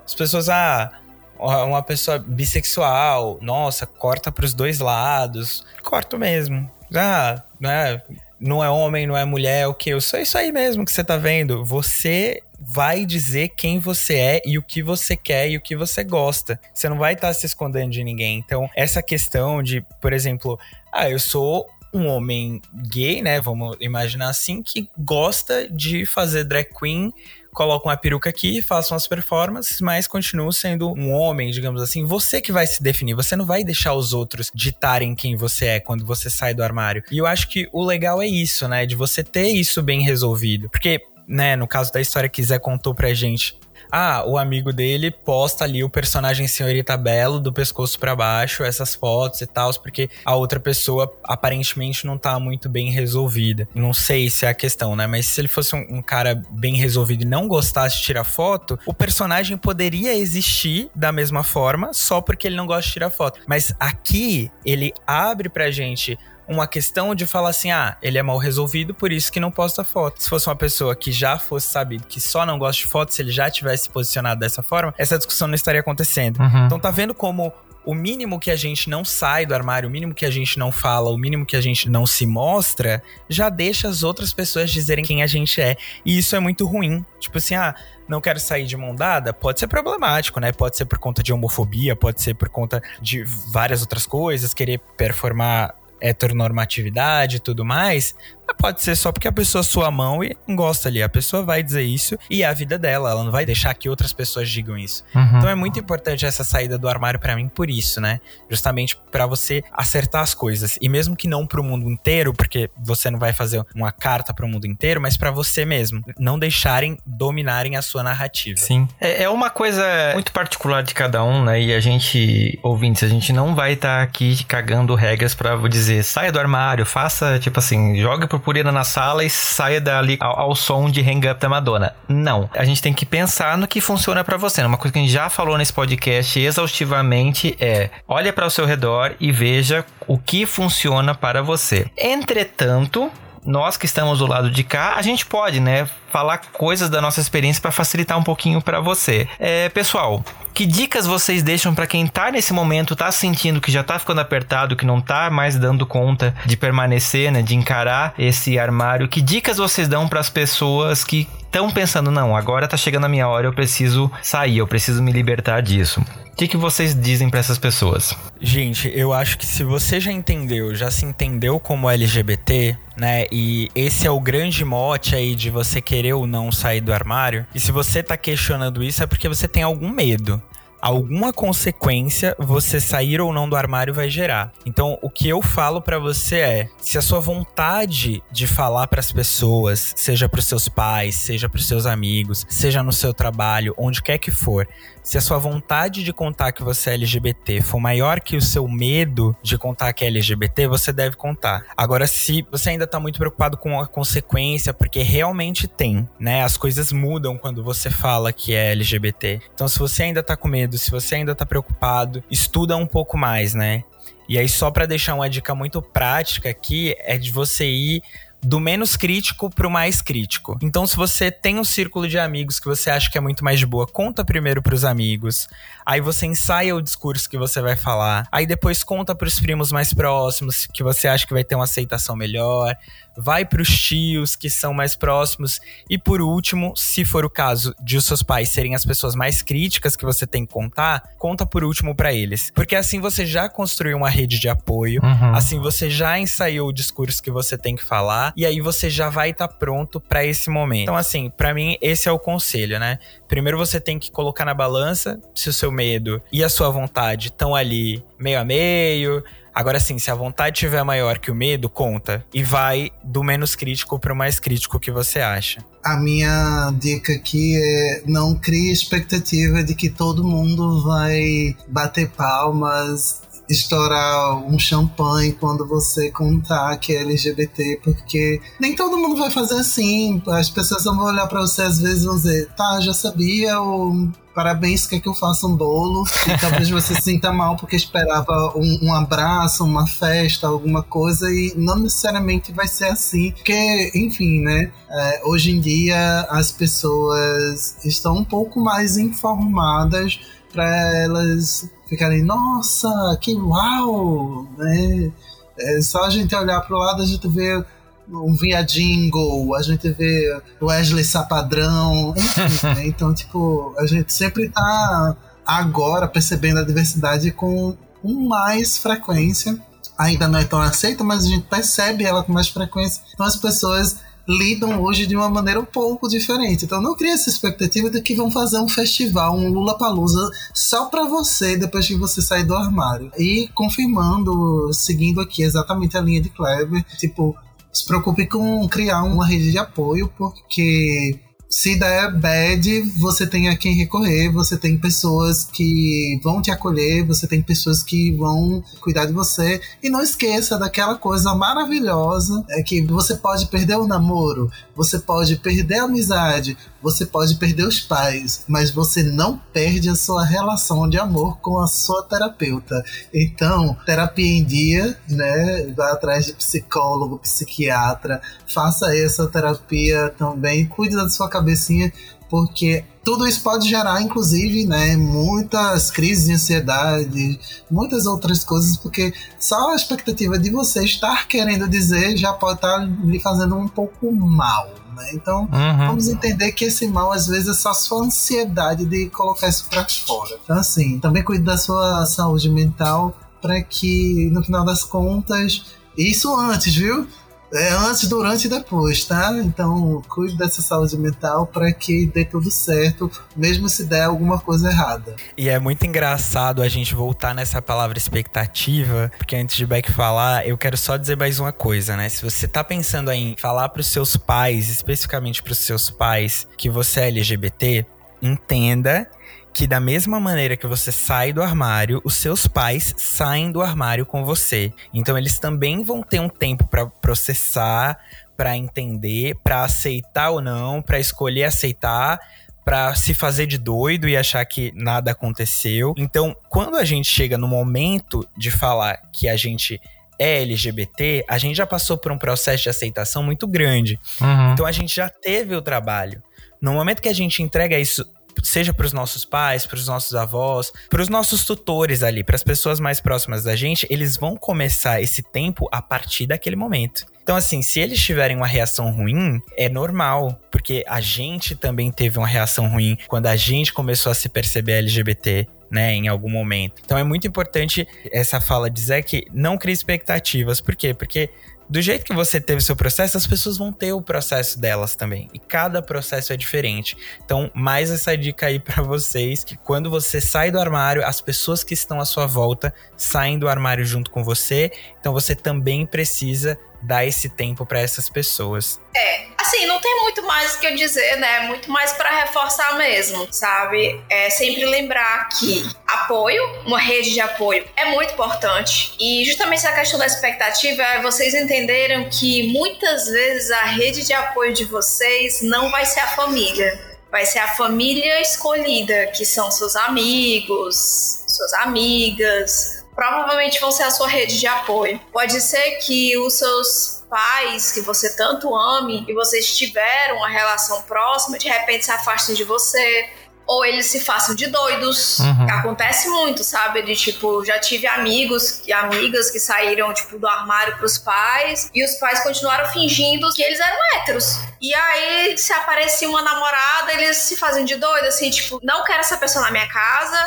As pessoas, ah, uma pessoa bissexual, nossa, corta pros dois lados. Corto mesmo. Ah, né? Não é homem, não é mulher, o que? Eu sou isso aí mesmo que você tá vendo. Você vai dizer quem você é e o que você quer e o que você gosta. Você não vai estar tá se escondendo de ninguém. Então, essa questão de, por exemplo, ah, eu sou um homem gay, né? Vamos imaginar assim, que gosta de fazer drag queen coloca uma peruca aqui, faça umas performances, mas continua sendo um homem, digamos assim. Você que vai se definir, você não vai deixar os outros ditarem quem você é quando você sai do armário. E eu acho que o legal é isso, né? De você ter isso bem resolvido. Porque né, no caso da história que Zé contou pra gente, ah, o amigo dele posta ali o personagem senhorita Belo do pescoço para baixo, essas fotos e tal, porque a outra pessoa aparentemente não tá muito bem resolvida. Não sei se é a questão, né? Mas se ele fosse um, um cara bem resolvido e não gostasse de tirar foto, o personagem poderia existir da mesma forma só porque ele não gosta de tirar foto. Mas aqui ele abre pra gente uma questão de falar assim: ah, ele é mal resolvido, por isso que não posta foto. Se fosse uma pessoa que já fosse sabido que só não gosta de foto, se ele já tivesse posicionado dessa forma, essa discussão não estaria acontecendo. Uhum. Então tá vendo como o mínimo que a gente não sai do armário, o mínimo que a gente não fala, o mínimo que a gente não se mostra, já deixa as outras pessoas dizerem quem a gente é. E isso é muito ruim. Tipo assim, ah, não quero sair de mão dada, pode ser problemático, né? Pode ser por conta de homofobia, pode ser por conta de várias outras coisas, querer performar heteronormatividade e tudo mais, pode ser só porque a pessoa sua mão e não gosta ali. A pessoa vai dizer isso e é a vida dela. Ela não vai deixar que outras pessoas digam isso. Uhum. Então é muito importante essa saída do armário para mim por isso, né? Justamente para você acertar as coisas. E mesmo que não pro mundo inteiro, porque você não vai fazer uma carta pro mundo inteiro, mas para você mesmo. Não deixarem dominarem a sua narrativa. Sim. É, é uma coisa muito particular de cada um, né? E a gente, ouvintes, a gente não vai estar tá aqui cagando regras para dizer saia do armário, faça, tipo assim, joga pro purpurina na sala e saia dali ao, ao som de Hang Up da Madonna. Não. A gente tem que pensar no que funciona para você. Uma coisa que a gente já falou nesse podcast exaustivamente é: olha para o seu redor e veja o que funciona para você. Entretanto, nós que estamos do lado de cá, a gente pode, né, falar coisas da nossa experiência para facilitar um pouquinho para você. É, pessoal, que dicas vocês deixam para quem tá nesse momento, tá sentindo que já tá ficando apertado, que não tá mais dando conta de permanecer, né, de encarar esse armário? Que dicas vocês dão para as pessoas que estão pensando, não, agora tá chegando a minha hora, eu preciso sair, eu preciso me libertar disso? O que, que vocês dizem para essas pessoas? Gente, eu acho que se você já entendeu, já se entendeu como LGBT, né? E esse é o grande mote aí de você querer ou não sair do armário. E se você tá questionando isso, é porque você tem algum medo alguma consequência você sair ou não do armário vai gerar. Então, o que eu falo para você é: se a sua vontade de falar para as pessoas, seja para os seus pais, seja para os seus amigos, seja no seu trabalho, onde quer que for, se a sua vontade de contar que você é LGBT for maior que o seu medo de contar que é LGBT, você deve contar. Agora, se você ainda tá muito preocupado com a consequência, porque realmente tem, né? As coisas mudam quando você fala que é LGBT. Então, se você ainda tá com medo, se você ainda tá preocupado, estuda um pouco mais, né? E aí, só para deixar uma dica muito prática aqui, é de você ir do menos crítico pro mais crítico. Então, se você tem um círculo de amigos que você acha que é muito mais de boa, conta primeiro pros amigos. Aí você ensaia o discurso que você vai falar. Aí depois conta pros primos mais próximos, que você acha que vai ter uma aceitação melhor vai para os tios que são mais próximos e por último, se for o caso de os seus pais serem as pessoas mais críticas que você tem que contar, conta por último para eles, porque assim você já construiu uma rede de apoio, uhum. assim você já ensaiou o discurso que você tem que falar e aí você já vai estar tá pronto para esse momento. Então assim, para mim esse é o conselho, né? Primeiro você tem que colocar na balança se o seu medo e a sua vontade estão ali meio a meio, Agora sim, se a vontade tiver maior que o medo, conta. E vai do menos crítico para o mais crítico que você acha. A minha dica aqui é não crie expectativa de que todo mundo vai bater palmas, estourar um champanhe quando você contar que é LGBT, porque nem todo mundo vai fazer assim. As pessoas vão olhar para você às vezes e vão dizer, tá, já sabia, ou parabéns, quer que eu faça um bolo. E <laughs> talvez você se sinta mal porque esperava um, um, abraço, uma festa, alguma coisa, e não necessariamente vai ser assim. Porque, enfim, né? É, hoje em dia as pessoas estão um pouco mais informadas para elas ficarem, nossa, que uau, né? É só a gente olhar para o lado, a gente vê um viadingo, a gente vê Wesley Sapadrão, enfim, <laughs> né? Então, tipo, a gente sempre tá agora percebendo a diversidade com, com mais frequência. Ainda não é tão aceita, mas a gente percebe ela com mais frequência. Então as pessoas lidam hoje de uma maneira um pouco diferente. Então não cria essa expectativa de que vão fazer um festival, um Lula Palusa só para você depois que você sair do armário. E confirmando, seguindo aqui exatamente a linha de Kleber, tipo, se preocupe com criar uma rede de apoio, porque se der bad, você tem a quem recorrer, você tem pessoas que vão te acolher, você tem pessoas que vão cuidar de você. E não esqueça daquela coisa maravilhosa é que você pode perder o namoro, você pode perder a amizade, você pode perder os pais, mas você não perde a sua relação de amor com a sua terapeuta. Então, terapia em dia, né? Vá atrás de psicólogo, psiquiatra, faça essa terapia também, cuide da sua cabecinha, porque tudo isso pode gerar, inclusive, né, muitas crises de ansiedade, muitas outras coisas, porque só a expectativa de você estar querendo dizer já pode estar lhe fazendo um pouco mal. Né? Então, uhum. vamos entender que esse mal, às vezes, é só a sua ansiedade de colocar isso para fora. Então, assim, também cuide da sua saúde mental para que, no final das contas, isso antes, viu? É antes, durante e depois, tá? Então, cuide dessa saúde mental para que dê tudo certo, mesmo se der alguma coisa errada. E é muito engraçado a gente voltar nessa palavra expectativa, porque antes de Beck falar, eu quero só dizer mais uma coisa, né? Se você tá pensando em falar para os seus pais, especificamente para os seus pais, que você é LGBT, entenda que da mesma maneira que você sai do armário, os seus pais saem do armário com você. Então eles também vão ter um tempo para processar, para entender, para aceitar ou não, para escolher aceitar, para se fazer de doido e achar que nada aconteceu. Então, quando a gente chega no momento de falar que a gente é LGBT, a gente já passou por um processo de aceitação muito grande. Uhum. Então a gente já teve o trabalho. No momento que a gente entrega isso seja para os nossos pais, para os nossos avós, para os nossos tutores ali, para as pessoas mais próximas da gente, eles vão começar esse tempo a partir daquele momento. Então, assim, se eles tiverem uma reação ruim, é normal, porque a gente também teve uma reação ruim quando a gente começou a se perceber LGBT, né, em algum momento. Então é muito importante essa fala dizer que não crie expectativas. Por quê? Porque do jeito que você teve o seu processo, as pessoas vão ter o processo delas também. E cada processo é diferente. Então, mais essa dica aí para vocês, que quando você sai do armário, as pessoas que estão à sua volta saem do armário junto com você. Então, você também precisa dar esse tempo para essas pessoas. É, assim, não tem muito mais o que eu dizer, né? Muito mais para reforçar mesmo, sabe? É sempre lembrar que apoio, uma rede de apoio é muito importante. E justamente essa questão da expectativa é vocês entenderam que muitas vezes a rede de apoio de vocês não vai ser a família. Vai ser a família escolhida, que são seus amigos, suas amigas, provavelmente vão ser a sua rede de apoio. Pode ser que os seus pais que você tanto ame e vocês tiveram uma relação próxima, de repente se afastem de você. Ou eles se façam de doidos. Uhum. Acontece muito, sabe? De tipo, já tive amigos e amigas que saíram, tipo, do armário pros pais e os pais continuaram fingindo que eles eram héteros. E aí, se aparecia uma namorada, eles se fazem de doido, assim, tipo, não quero essa pessoa na minha casa,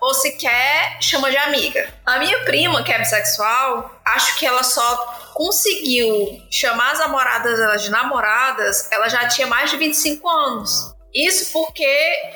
ou se quer, chama de amiga. A minha prima, que é bissexual, acho que ela só conseguiu chamar as namoradas dela de namoradas, ela já tinha mais de 25 anos. Isso porque,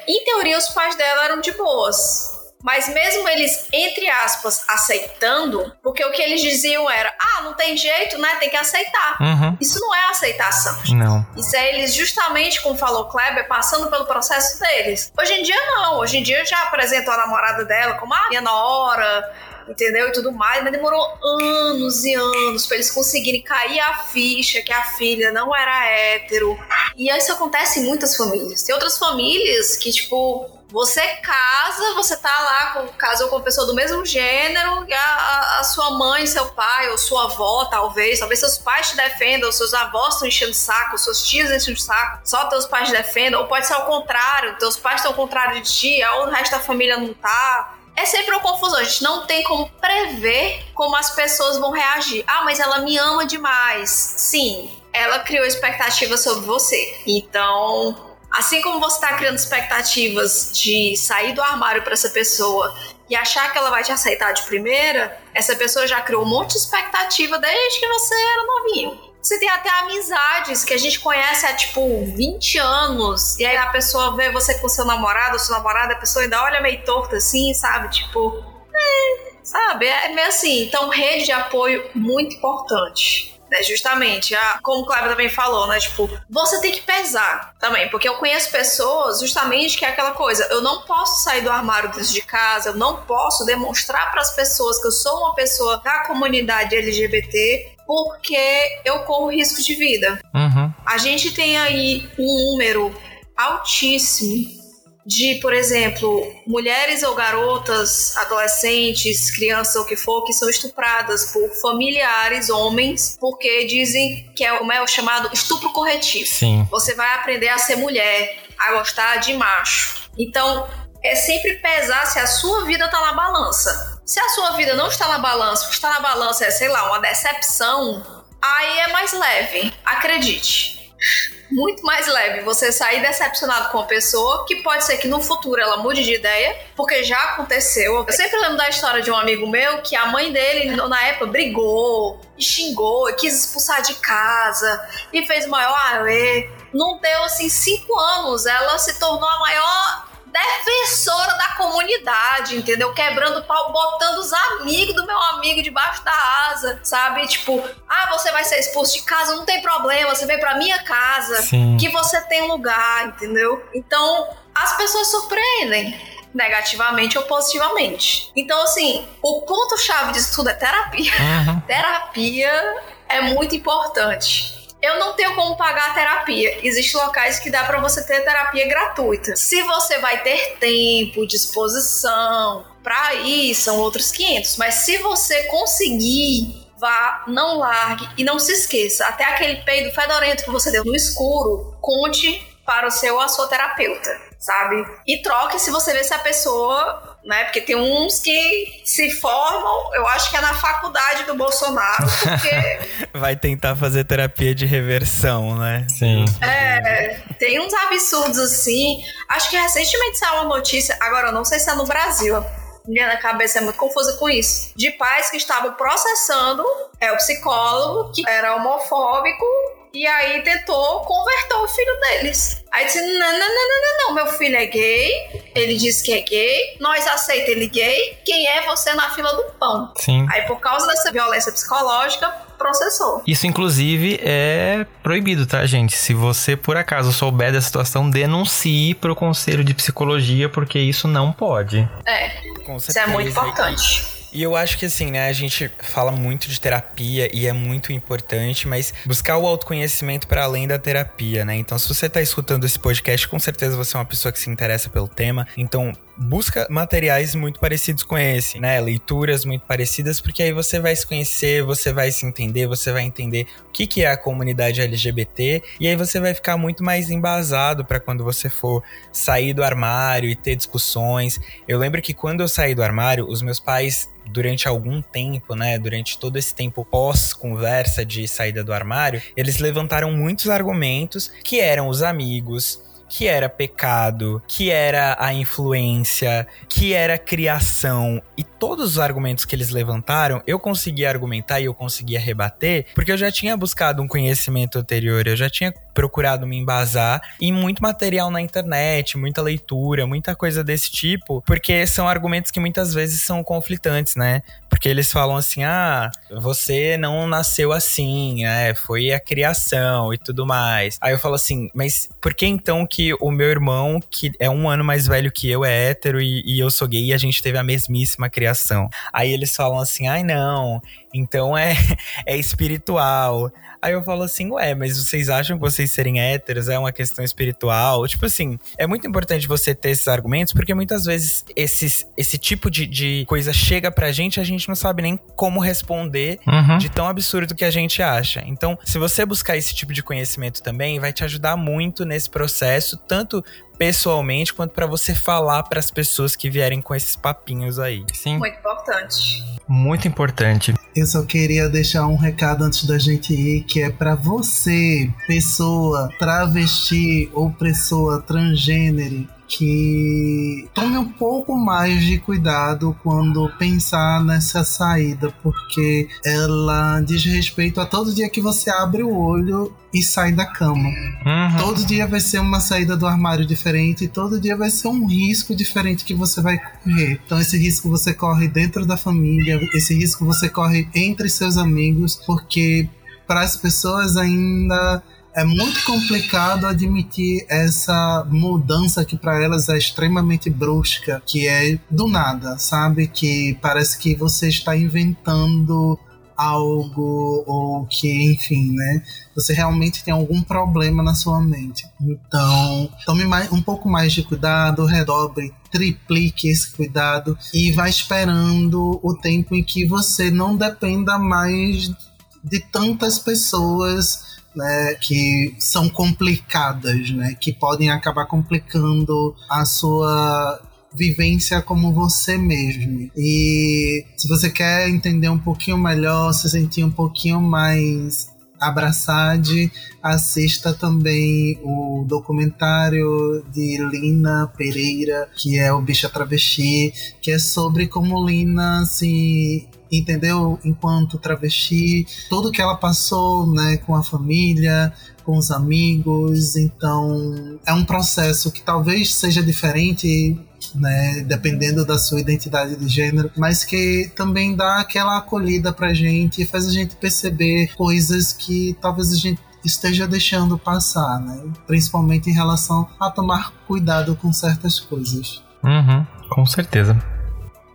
em teoria, os pais dela eram de boas. Mas mesmo eles, entre aspas, aceitando, porque o que eles diziam era: ah, não tem jeito, né? Tem que aceitar. Uhum. Isso não é aceitação. Não. Isso é eles, justamente, como falou Kleber, passando pelo processo deles. Hoje em dia, não. Hoje em dia, já apresentou a namorada dela como a minha nora entendeu? E tudo mais, mas demorou anos e anos para eles conseguirem cair a ficha que a filha não era hétero. E isso acontece em muitas famílias. Tem outras famílias que, tipo, você casa, você tá lá, com, casou com uma pessoa do mesmo gênero, a, a, sua mãe, seu pai, ou sua avó, talvez, talvez seus pais te defendam, seus avós estão enchendo o saco, seus tios enchem o saco, só teus pais te defendam, ou pode ser ao contrário, teus pais estão ao contrário de ti, ou o resto da família não tá. É sempre uma confusão, a gente não tem como prever como as pessoas vão reagir. Ah, mas ela me ama demais. Sim, ela criou expectativas sobre você. Então, assim como você está criando expectativas de sair do armário para essa pessoa e achar que ela vai te aceitar de primeira, essa pessoa já criou um monte de expectativa desde que você era novinho. Você tem até amizades que a gente conhece há tipo 20 anos, e aí a pessoa vê você com seu namorado, ou seu namorado, a pessoa ainda olha meio torta assim, sabe? Tipo, é, sabe? É meio assim. Então, rede de apoio muito importante né? Justamente, a, como o Cleber também falou, né? Tipo, você tem que pesar também, porque eu conheço pessoas justamente que é aquela coisa, eu não posso sair do armário dentro de casa, eu não posso demonstrar para as pessoas que eu sou uma pessoa da comunidade LGBT porque eu corro risco de vida. Uhum. A gente tem aí um número altíssimo de, por exemplo, mulheres ou garotas, adolescentes, crianças ou o que for, que são estupradas por familiares, homens, porque dizem que é o, é o chamado estupro corretivo. Sim. Você vai aprender a ser mulher, a gostar de macho. Então, é sempre pesar se a sua vida tá na balança. Se a sua vida não está na balança, o que está na balança é, sei lá, uma decepção, aí é mais leve, acredite muito mais leve você sair decepcionado com uma pessoa, que pode ser que no futuro ela mude de ideia, porque já aconteceu. Eu sempre lembro da história de um amigo meu que a mãe dele, na época, brigou, xingou, e quis expulsar de casa, e fez o maior. Não deu assim cinco anos, ela se tornou a maior defensora da comunidade, entendeu? Quebrando pau, botando os amigos do meu amigo debaixo da asa, sabe? Tipo, ah, você vai ser expulso de casa, não tem problema, você vem pra minha casa, Sim. que você tem lugar, entendeu? Então, as pessoas surpreendem negativamente ou positivamente. Então, assim, o ponto-chave disso tudo é terapia. Uhum. <laughs> terapia é muito importante. Eu não tenho como pagar a terapia. Existem locais que dá para você ter terapia gratuita. Se você vai ter tempo, disposição para ir, são outros 500. Mas se você conseguir, vá, não largue e não se esqueça. Até aquele peido fedorento que você deu no escuro, conte para o seu ou a sua terapeuta, sabe? E troque se você vê se a pessoa né? Porque tem uns que se formam, eu acho que é na faculdade do Bolsonaro, porque. <laughs> Vai tentar fazer terapia de reversão, né? Sim. É, tem uns absurdos assim. Acho que recentemente saiu uma notícia, agora eu não sei se é no Brasil. Minha cabeça é muito confusa com isso. De pais que estavam processando é o psicólogo que era homofóbico e aí tentou converter o filho deles. Aí disse: não, não, não, não, não, não, meu filho é gay, ele disse que é gay, nós aceitamos ele gay, quem é você na fila do pão? Sim. Aí, por causa dessa violência psicológica, processou. Isso, inclusive, é proibido, tá, gente? Se você, por acaso, souber da situação, denuncie pro conselho de psicologia, porque isso não pode. É, isso é muito importante. E eu acho que assim, né, a gente fala muito de terapia e é muito importante, mas buscar o autoconhecimento para além da terapia, né? Então, se você tá escutando esse podcast, com certeza você é uma pessoa que se interessa pelo tema. Então, busca materiais muito parecidos com esse, né? Leituras muito parecidas, porque aí você vai se conhecer, você vai se entender, você vai entender o que, que é a comunidade LGBT, e aí você vai ficar muito mais embasado para quando você for sair do armário e ter discussões. Eu lembro que quando eu saí do armário, os meus pais durante algum tempo, né, durante todo esse tempo pós-conversa de saída do armário, eles levantaram muitos argumentos que eram os amigos, que era pecado, que era a influência, que era criação e todos os argumentos que eles levantaram, eu conseguia argumentar e eu conseguia rebater, porque eu já tinha buscado um conhecimento anterior, eu já tinha procurado me embasar em muito material na internet, muita leitura, muita coisa desse tipo, porque são argumentos que muitas vezes são conflitantes, né? Porque eles falam assim: "Ah, você não nasceu assim, né? Foi a criação e tudo mais". Aí eu falo assim: "Mas por que então que o meu irmão, que é um ano mais velho que eu, é hétero e, e eu sou gay e a gente teve a mesmíssima criação?". Aí eles falam assim: "Ai, não, então é, <laughs> é espiritual. Aí eu falo assim, ué, mas vocês acham que vocês serem héteros é uma questão espiritual? Tipo assim, é muito importante você ter esses argumentos, porque muitas vezes esses, esse tipo de, de coisa chega pra gente e a gente não sabe nem como responder Uhum. de tão absurdo que a gente acha. Então, se você buscar esse tipo de conhecimento também, vai te ajudar muito nesse processo, tanto pessoalmente quanto pra você falar pras pessoas que vierem com esses papinhos aí. Sim, Muito importante. muito importante. Eu só queria deixar um recado antes da gente ir, que é para você, pessoa travesti ou pessoa transgênero, que tome um pouco mais de cuidado quando pensar nessa saída, porque ela diz respeito a todo dia que você abre o olho e sai da cama. Uhum. Todo dia vai ser uma saída do armário diferente, e todo dia vai ser um risco diferente que você vai correr. Então esse risco você corre dentro da família, esse risco você corre entre seus amigos, porque para as pessoas ainda é muito complicado admitir essa mudança que para elas é extremamente brusca, que é do nada, sabe? Que parece que você está inventando algo ou que, enfim, né? Você realmente tem algum problema na sua mente. Então, tome mais, um pouco mais de cuidado, redobre, triplique esse cuidado e vá esperando o tempo em que você não dependa mais de tantas pessoas né, que são complicadas, né, que podem acabar complicando a sua vivência como você mesmo. E se você quer entender um pouquinho melhor, se sentir um pouquinho mais abraçado, assista também o documentário de Lina Pereira, que é o Bicha Travesti, que é sobre como Lina se entendeu? Enquanto travesti, tudo que ela passou, né, com a família, com os amigos. Então, é um processo que talvez seja diferente né, dependendo da sua identidade de gênero, mas que também dá aquela acolhida pra gente e faz a gente perceber coisas que talvez a gente esteja deixando passar, né? Principalmente em relação a tomar cuidado com certas coisas. Uhum, com certeza.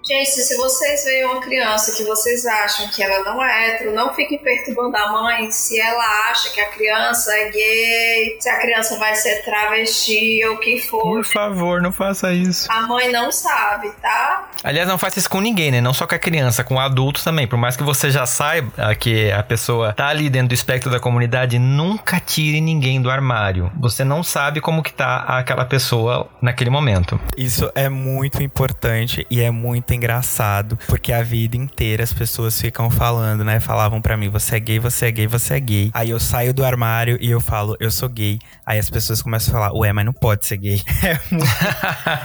Gente, se vocês veem uma criança que vocês acham que ela não é hétero, não fiquem perturbando a mãe se ela acha que a criança é gay, se a criança vai ser travesti ou o que for. Por favor, não faça isso. A mãe não sabe, tá? Aliás, não faça isso com ninguém, né? Não só com a criança, com o adulto também. Por mais que você já saiba que a pessoa tá ali dentro do espectro da comunidade, nunca tire ninguém do armário. Você não sabe como que tá aquela pessoa naquele momento. Isso é muito importante e é muito engraçado, porque a vida inteira as pessoas ficam falando, né? Falavam para mim, você é gay, você é gay, você é gay. Aí eu saio do armário e eu falo, eu sou gay. Aí as pessoas começam a falar, ué, mas não pode ser gay. <laughs> É muito...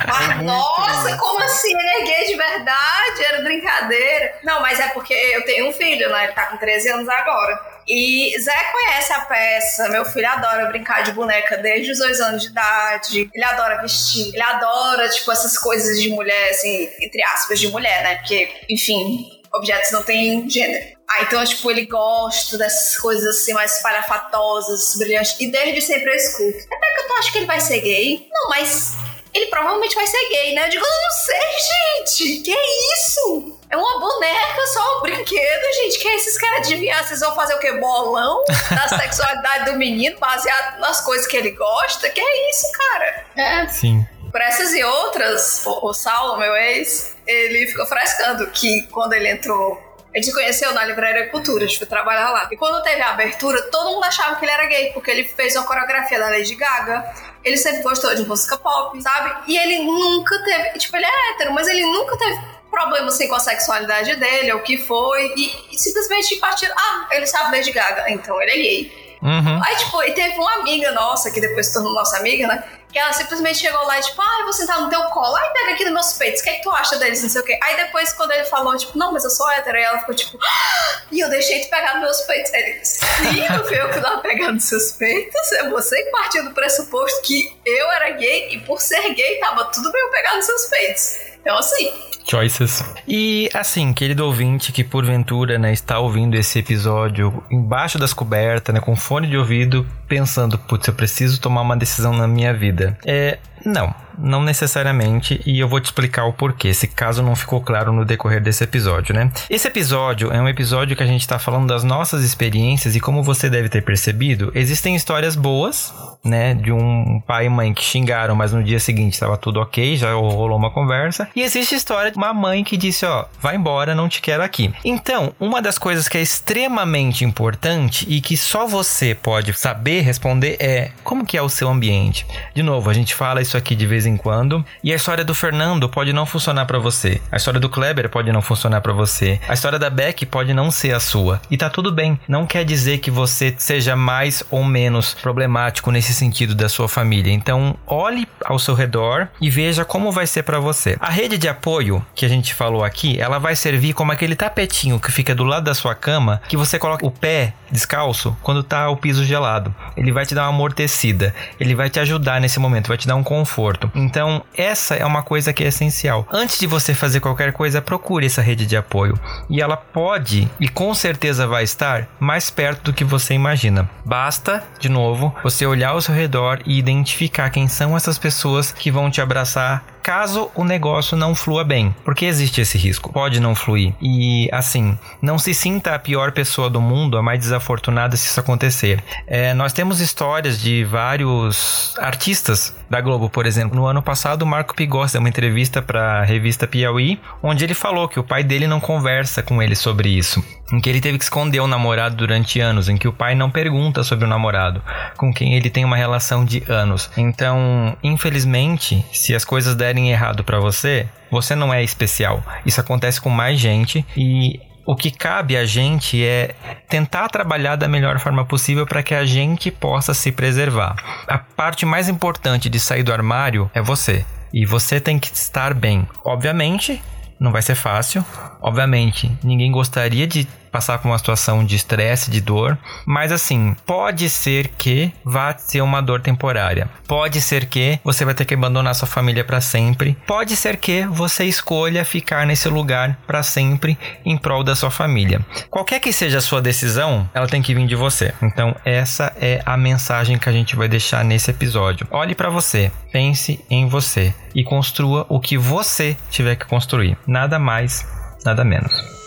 Mas, nossa, como assim? Ele é gay de verdade? Era brincadeira. Não, mas é porque eu tenho um filho, né? Ele tá com 13 anos agora. E Zé conhece a peça. Meu filho adora brincar de boneca desde os dois anos de idade. Ele adora vestir. Ele adora, tipo, essas coisas de mulher, assim, entre aspas, de mulher, né? Porque, enfim, objetos não têm gênero. Ah, então, tipo, ele gosta dessas coisas assim mais parafatosas, brilhantes. E desde sempre eu escuto. Até que eu tô, acho que ele vai ser gay. Não, mas ele provavelmente vai ser gay, né? Eu digo, eu não sei, gente. Que isso? É uma boneca, só um brinquedo, gente. Que é esses caras adivinhar? Vocês vão fazer o quê? Bolão da <laughs> sexualidade do menino, baseado nas coisas que ele gosta? Que é isso, cara? É. Sim. Por essas e outras, o, o Saulo, meu ex, ele ficou frescando que quando ele entrou ele se conheceu na Livraria Cultura, a gente foi trabalhar lá. E quando teve a abertura, todo mundo achava que ele era gay, porque ele fez uma coreografia da Lady Gaga. Ele sempre gostou de música pop, sabe? E ele nunca teve. Tipo, ele é hétero, mas ele nunca teve problema assim com a sexualidade dele, ou o que foi. E, e simplesmente partiu. Ah, ele sabe Lady Gaga, então ele é gay. Uhum. Aí, tipo, e teve uma amiga nossa, que depois se tornou nossa amiga, né? Que ela simplesmente chegou lá e, tipo, ah, eu vou sentar no teu colo, ai, pega aqui nos meus peitos, o que é que tu acha deles, não sei o quê. Aí depois, quando ele falou, tipo, não, mas eu sou hétero, aí ela ficou, tipo, ah, e eu deixei de pegar meus peitos. Aí ele, sim, eu fui eu que tava pegando seus peitos, é você que partiu do pressuposto que eu era gay, e por ser gay, tava tudo bem eu pegar nos seus peitos. Então, assim, Choices. E assim, querido ouvinte que porventura né, está ouvindo esse episódio embaixo das cobertas, né, com fone de ouvido, pensando, putz, eu preciso tomar uma decisão na minha vida. É, não, não necessariamente, e eu vou te explicar o porquê, se caso não ficou claro no decorrer desse episódio, né? Esse episódio é um episódio que a gente está falando das nossas experiências e como você deve ter percebido, existem histórias boas, né, de um pai e mãe que xingaram, mas no dia seguinte estava tudo ok, já rolou uma conversa, e existe história de uma mãe que disse, ó, vai embora, não te quero aqui. Então, uma das coisas que é extremamente importante e que só você pode saber responder é como que é o seu ambiente. De novo, a gente fala isso aqui de vez vez em quando. E a história do Fernando pode não funcionar para você. A história do Kleber pode não funcionar para você. A história da Beck pode não ser a sua. E tá tudo bem. Não quer dizer que você seja mais ou menos problemático nesse sentido da sua família. Então, olhe ao seu redor e veja como vai ser para você. A rede de apoio que a gente falou aqui, ela vai servir como aquele tapetinho que fica do lado da sua cama, que você coloca o pé descalço quando tá o piso gelado. Ele vai te dar uma amortecida, ele vai te ajudar nesse momento, vai te dar um conforto. Então, essa é uma coisa que é essencial. Antes de você fazer qualquer coisa, procure essa rede de apoio. E ela pode e com certeza vai estar mais perto do que você imagina. Basta, de novo, você olhar ao seu redor e identificar quem são essas pessoas que vão te abraçar caso o negócio não flua bem, porque existe esse risco, pode não fluir. E assim, não se sinta a pior pessoa do mundo, a mais desafortunada se isso acontecer. É, nós temos histórias de vários artistas da Globo, por exemplo. No ano passado, o Marco Pigossi deu uma entrevista para a revista Piauí, onde ele falou que o pai dele não conversa com ele sobre isso, em que ele teve que esconder o namorado durante anos, em que o pai não pergunta sobre o namorado, com quem ele tem uma relação de anos. Então, infelizmente, se as coisas derem errado para você, você não é especial. Isso acontece com mais gente e o que cabe a gente é tentar trabalhar da melhor forma possível para que a gente possa se preservar. A parte mais importante de sair do armário é você. E você tem que estar bem. Obviamente, não vai ser fácil. Obviamente, ninguém gostaria de passar por uma situação de estresse, de dor, mas assim, pode ser que vá ser uma dor temporária. Pode ser que você vai ter que abandonar sua família para sempre. Pode ser que você escolha ficar nesse lugar para sempre em prol da sua família. Qualquer que seja a sua decisão, ela tem que vir de você. Então, essa é a mensagem que a gente vai deixar nesse episódio. Olhe para você, pense em você e construa o que você tiver que construir. Nada mais, nada menos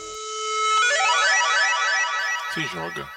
se joga.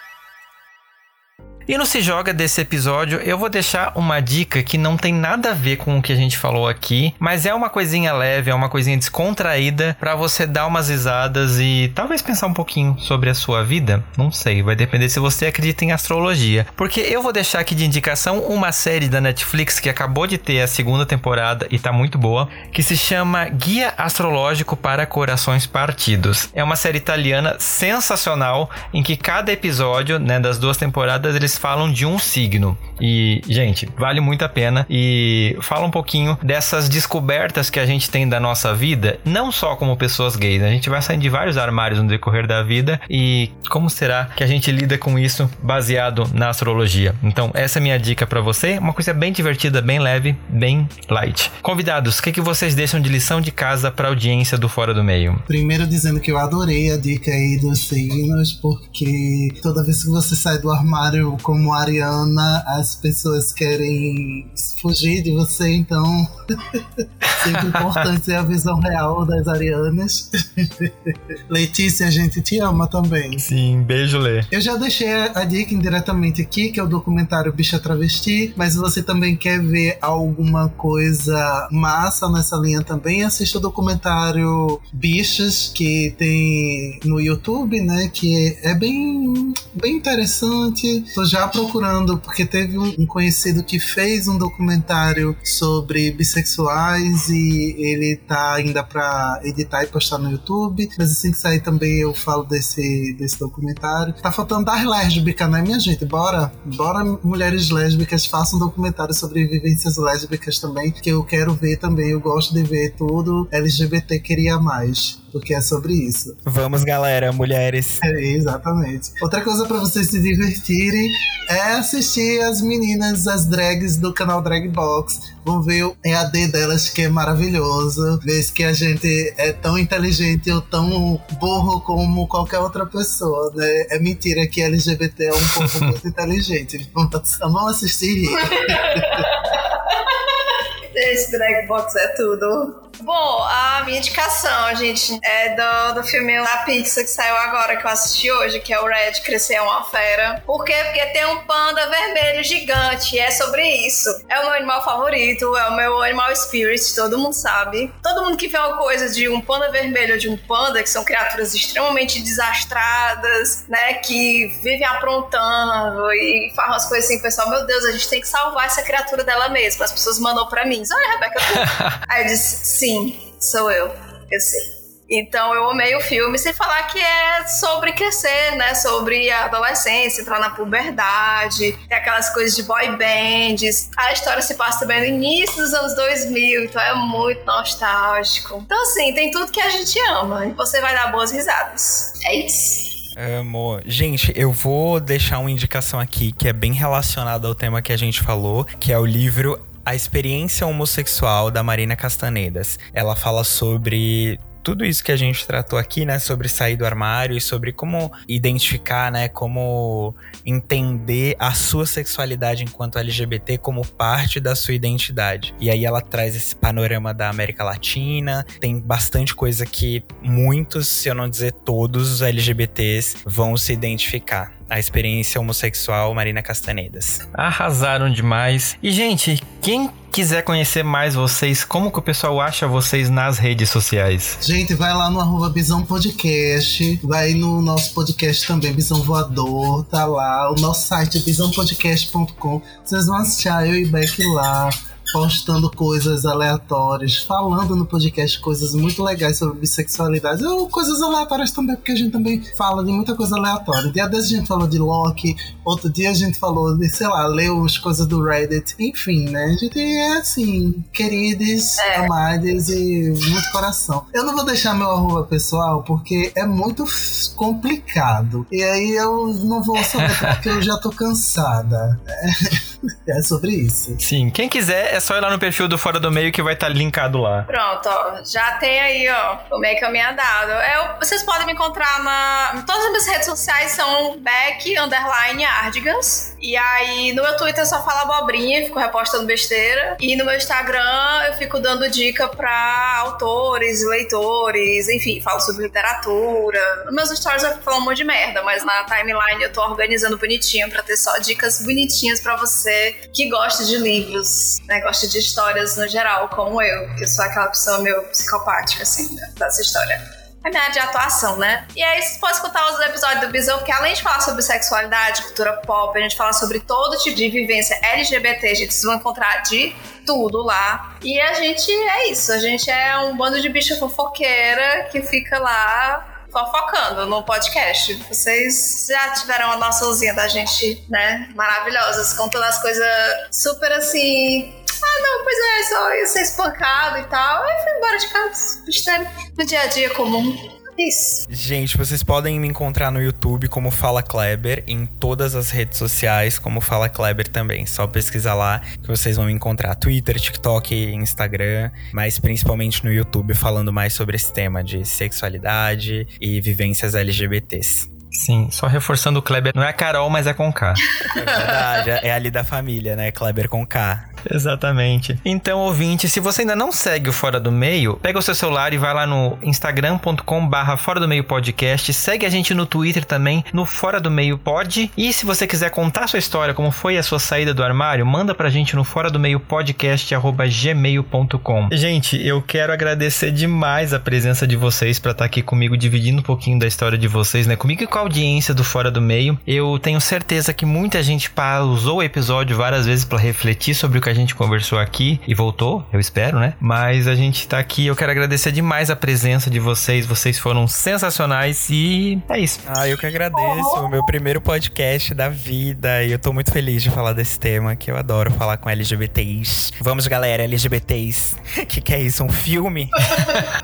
E no Se Joga desse episódio, eu vou deixar uma dica que não tem nada a ver com o que a gente falou aqui, mas é uma coisinha leve, é uma coisinha descontraída para você dar umas risadas e talvez pensar um pouquinho sobre a sua vida. Não sei, vai depender se você acredita em astrologia. Porque eu vou deixar aqui de indicação uma série da Netflix que acabou de ter a segunda temporada e tá muito boa, que se chama Guia Astrológico para Corações Partidos. É uma série italiana sensacional em que cada episódio, né, das duas temporadas eles falam de um signo. E, gente, vale muito a pena. E fala um pouquinho dessas descobertas que a gente tem da nossa vida, não só como pessoas gays. Né? A gente vai saindo de vários armários no decorrer da vida. E como será que a gente lida com isso baseado na astrologia? Então, essa é minha dica para você. Uma coisa bem divertida, bem leve, bem light. Convidados, o que, que vocês deixam de lição de casa para audiência do Fora do Meio? Primeiro dizendo que eu adorei a dica aí dos signos, porque toda vez que você sai do armário como Ariana, as pessoas querem fugir de você, então <laughs> sempre importante ter a visão real das Arianas. <laughs> Letícia, a gente te ama também. Sim, beijo, Lê. Eu já deixei a dica indiretamente aqui, que é o documentário Bicha Travesti, mas se você também quer ver alguma coisa massa nessa linha também, assista o documentário Bichas, que tem no YouTube, né, que é bem, bem interessante. Tô já procurando, porque teve um, conhecido que fez um documentário sobre bissexuais e ele tá ainda pra editar e postar no YouTube. Mas assim que sair também eu falo desse, desse documentário. Tá faltando das lésbicas, né, minha gente? Bora, bora mulheres lésbicas, façam um documentário sobre vivências lésbicas também, que eu quero ver também. Eu gosto de ver tudo. LGBT queria mais porque é sobre isso. Vamos, galera, mulheres. É, exatamente. Outra coisa para vocês se divertirem é assistir as meninas, as drags do canal Drag Box. Vão ver o EAD delas, que é maravilhoso. Vê que a gente é tão inteligente ou tão burro como qualquer outra pessoa, né? É mentira que LGBT é um povo <laughs> muito inteligente. Vamos assistir. <laughs> Esse Drag Box é tudo. Bom, a minha indicação, gente, é do, do filme da pizza que saiu agora, que eu assisti hoje, que é o Red Crescer é uma Fera. Por quê? Porque tem um panda vermelho gigante, é sobre isso. É o meu animal favorito, é o meu animal spirit, todo mundo sabe. Todo mundo que vê uma coisa de um panda vermelho ou de um panda, que são criaturas extremamente desastradas, né, que vivem aprontando e fazem as coisas assim, pessoal, meu Deus, a gente tem que salvar essa criatura dela mesma. As pessoas mandam pra mim, olha, Rebeca, tu. <laughs> Aí eu disse, sim, sou eu, eu sei. Então eu amei o filme, sem falar que é sobre crescer, né? Sobre a adolescência, entrar na puberdade, tem aquelas coisas de boy bands. A história se passa também no início dos anos 2000, então é muito nostálgico. Então, assim, tem tudo que a gente ama e você vai dar boas risadas. É isso. Amo. Gente, eu vou deixar uma indicação aqui que é bem relacionada ao tema que a gente falou, que é o livro a experiência homossexual da Marina Castanedas. Ela fala sobre tudo isso que a gente tratou aqui, né, sobre sair do armário e sobre como identificar, né, como entender a sua sexualidade enquanto LGBT como parte da sua identidade. E aí ela traz esse panorama da América Latina, tem bastante coisa que muitos, se eu não dizer todos, os LGBTs vão se identificar a experiência homossexual Marina Castanedas. Arrasaram demais. E, gente, quem quiser conhecer mais vocês, como que o pessoal acha vocês nas redes sociais? Gente, vai lá no arroba Bisão Podcast, vai no nosso podcast também, Bisão Voador, tá lá. O nosso site é bisãopodcast.com. Vocês vão achar eu e Beck lá postando coisas aleatórias, falando no podcast coisas muito legais sobre bissexualidade, ou coisas aleatórias também, porque a gente também fala de muita coisa aleatória. Dia desse a gente falou de Loki, outro dia a gente falou de, sei lá, leu as coisas do Reddit, enfim, né? A gente é assim, queridos, é. amados e muito coração. Eu não vou deixar meu arroba pessoal porque é muito complicado. E aí eu não vou saber porque eu já tô cansada. É, <laughs> é sobre isso. Sim, quem quiser é é só ir lá no perfil do Fora do Meio que vai estar tá linkado lá. Pronto, ó. Já tem aí, ó, o meio que eu me dado. Eu, vocês podem me encontrar na. Todas as minhas redes sociais são Beck Underline Ardigans. E aí, no meu Twitter eu só falo abobrinha, fico repostando besteira. E no meu Instagram eu fico dando dica pra autores, leitores, enfim, falo sobre literatura. Nos meus stories eu fico falando um monte de merda, mas na timeline eu tô organizando bonitinho pra ter só dicas bonitinhas pra você que gosta de livros, né? gosta de histórias no geral, como eu, que sou aquela pessoa meio psicopática, assim, né, dessa história. É minha área de atuação, né? E aí vocês podem escutar os episódios do Bisão, porque além de falar sobre sexualidade, cultura pop, a gente fala sobre todo tipo de vivência LGBT, gente, vocês vão encontrar de tudo lá. E a gente é isso, a gente é um bando de bicha fofoqueira que fica lá fofocando no podcast. Vocês já tiveram a noçãozinha da gente, né? Maravilhosas, contando as coisas super assim ah, não, pois é, só ia ser espancado e tal. Aí fui embora de casa, besteira, no dia a dia comum. Isso. Gente, vocês podem me encontrar no YouTube como Fala Kleber, em todas as redes sociais como Fala Kleber também. Só pesquisar lá que vocês vão me encontrar. Twitter, TikTok, Instagram, mas principalmente no YouTube falando mais sobre esse tema de sexualidade e vivências LGBTs. Sim, só reforçando o Kleber, não é a Carol, mas é com K. É verdade, é ali da família, né? Kleber com K. Exatamente. Então, ouvinte, se você ainda não segue o Fora do Meio, pega o seu celular e vai lá no instagram.com barra Fora do Meio Podcast. Segue a gente no Twitter também, no Fora do Meio Pod. E se você quiser contar sua história, como foi a sua saída do armário, manda pra gente no Fora do Meio Podcast, arroba gmail.com. Gente, eu quero agradecer demais a presença de vocês para estar tá aqui comigo, dividindo um pouquinho da história de vocês, né? Comigo e com a audiência do Fora do Meio. Eu tenho certeza que muita gente pausou o episódio várias vezes para refletir sobre o que a gente conversou aqui e voltou, eu espero, né? Mas a gente tá aqui, eu quero agradecer demais a presença de vocês, vocês foram sensacionais e é isso. Ah, eu que agradeço, o meu primeiro podcast da vida e eu tô muito feliz de falar desse tema, que eu adoro falar com LGBTs. Vamos, galera, LGBTs. <laughs> que que é isso, um filme?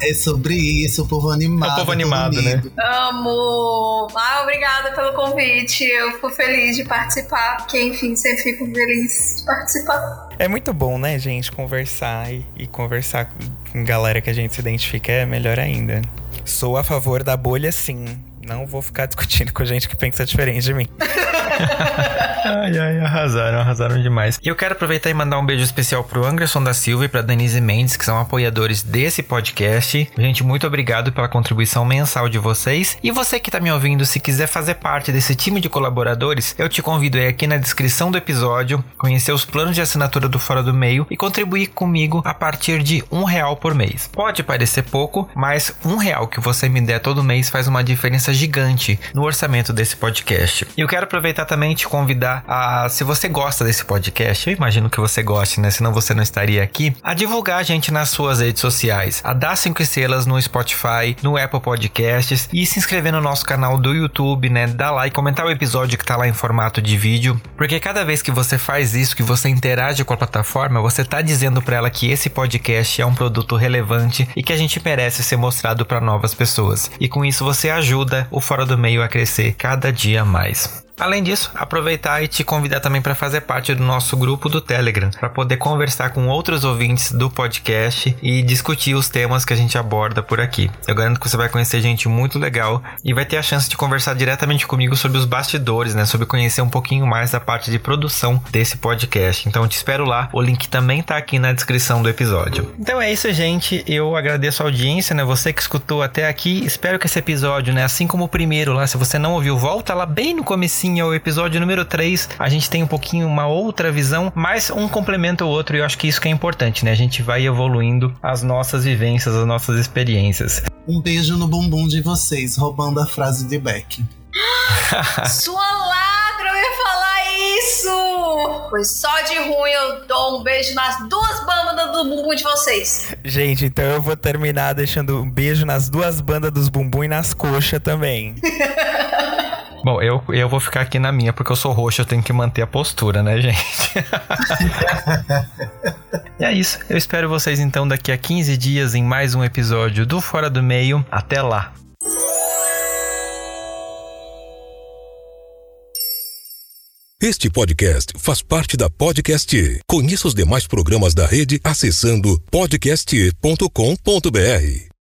é sobre isso, o povo animado. O povo animado, né? Amo! Ah, obrigada pelo convite, eu fico feliz de participar, porque enfim, sempre fico feliz de participar. É muito bom, né, gente, conversar e, e conversar com galera que a gente se identifica é melhor ainda. Sou a favor da bolha, sim. Não vou ficar discutindo com gente que pensa diferente de mim. <laughs> ai, ai, arrasaram, arrasaram demais. E eu quero aproveitar e mandar um beijo especial pro Anderson da Silva e pra Denise Mendes, que são apoiadores desse podcast. Gente, muito obrigado pela contribuição mensal de vocês. E você que tá me ouvindo, se quiser fazer parte desse time de colaboradores, eu te convido aí aqui na descrição do episódio, conhecer os planos de assinatura do Fora do Meio e contribuir comigo a partir de um real por mês. Pode parecer pouco, mas um real que você me der todo mês faz uma diferença gigante no orçamento desse podcast. E eu quero aproveitar também e te convidar a, se você gosta desse podcast, eu imagino que você goste, né? Senão você não estaria aqui, a divulgar a gente nas suas redes sociais, a dar cinco estrelas no Spotify, no Apple Podcasts e se inscrever no nosso canal do YouTube, né? Dar like, comentar o episódio que tá lá em formato de vídeo, porque cada vez que você faz isso, que você interage com a plataforma, você tá dizendo para ela que esse podcast é um produto relevante e que a gente merece ser mostrado para novas pessoas. E com isso você ajuda o Fora do Meio a crescer cada dia mais. Além disso, aproveitar e te convidar também para fazer parte do nosso grupo do Telegram, para poder conversar com outros ouvintes do podcast e discutir os temas que a gente aborda por aqui. Eu garanto que você vai conhecer gente muito legal e vai ter a chance de conversar diretamente comigo sobre os bastidores, né, sobre conhecer um pouquinho mais da parte de produção desse podcast. Então te espero lá, o link também tá aqui na descrição do episódio. Então é isso, gente. Eu agradeço a audiência, né, você que escutou até aqui. Espero que esse episódio, né, assim como o primeiro lá, se você não ouviu, volta lá bem no comecinho assim ao episódio número 3, a gente tem um pouquinho uma outra visão, mas um complementa o outro e eu acho que isso que é importante, né? A gente vai evoluindo as nossas vivências, as nossas experiências. Um beijo no bumbum de vocês, roubando a frase de Beck. <laughs> Sua ladra, eu ia falar isso! Pois só de ruim eu dou um beijo nas duas bandas do bumbum de vocês. Gente, então eu vou terminar deixando um beijo nas duas bandas dos bumbum e nas coxas também. <laughs> Bom, eu, eu vou ficar aqui na minha, porque eu sou roxo, eu tenho que manter a postura, né, gente? <laughs> e é isso. Eu espero vocês então daqui a 15 dias em mais um episódio do Fora do Meio. Até lá! Este podcast faz parte da Podcast. Conheça os demais programas da rede acessando podcast.com.br.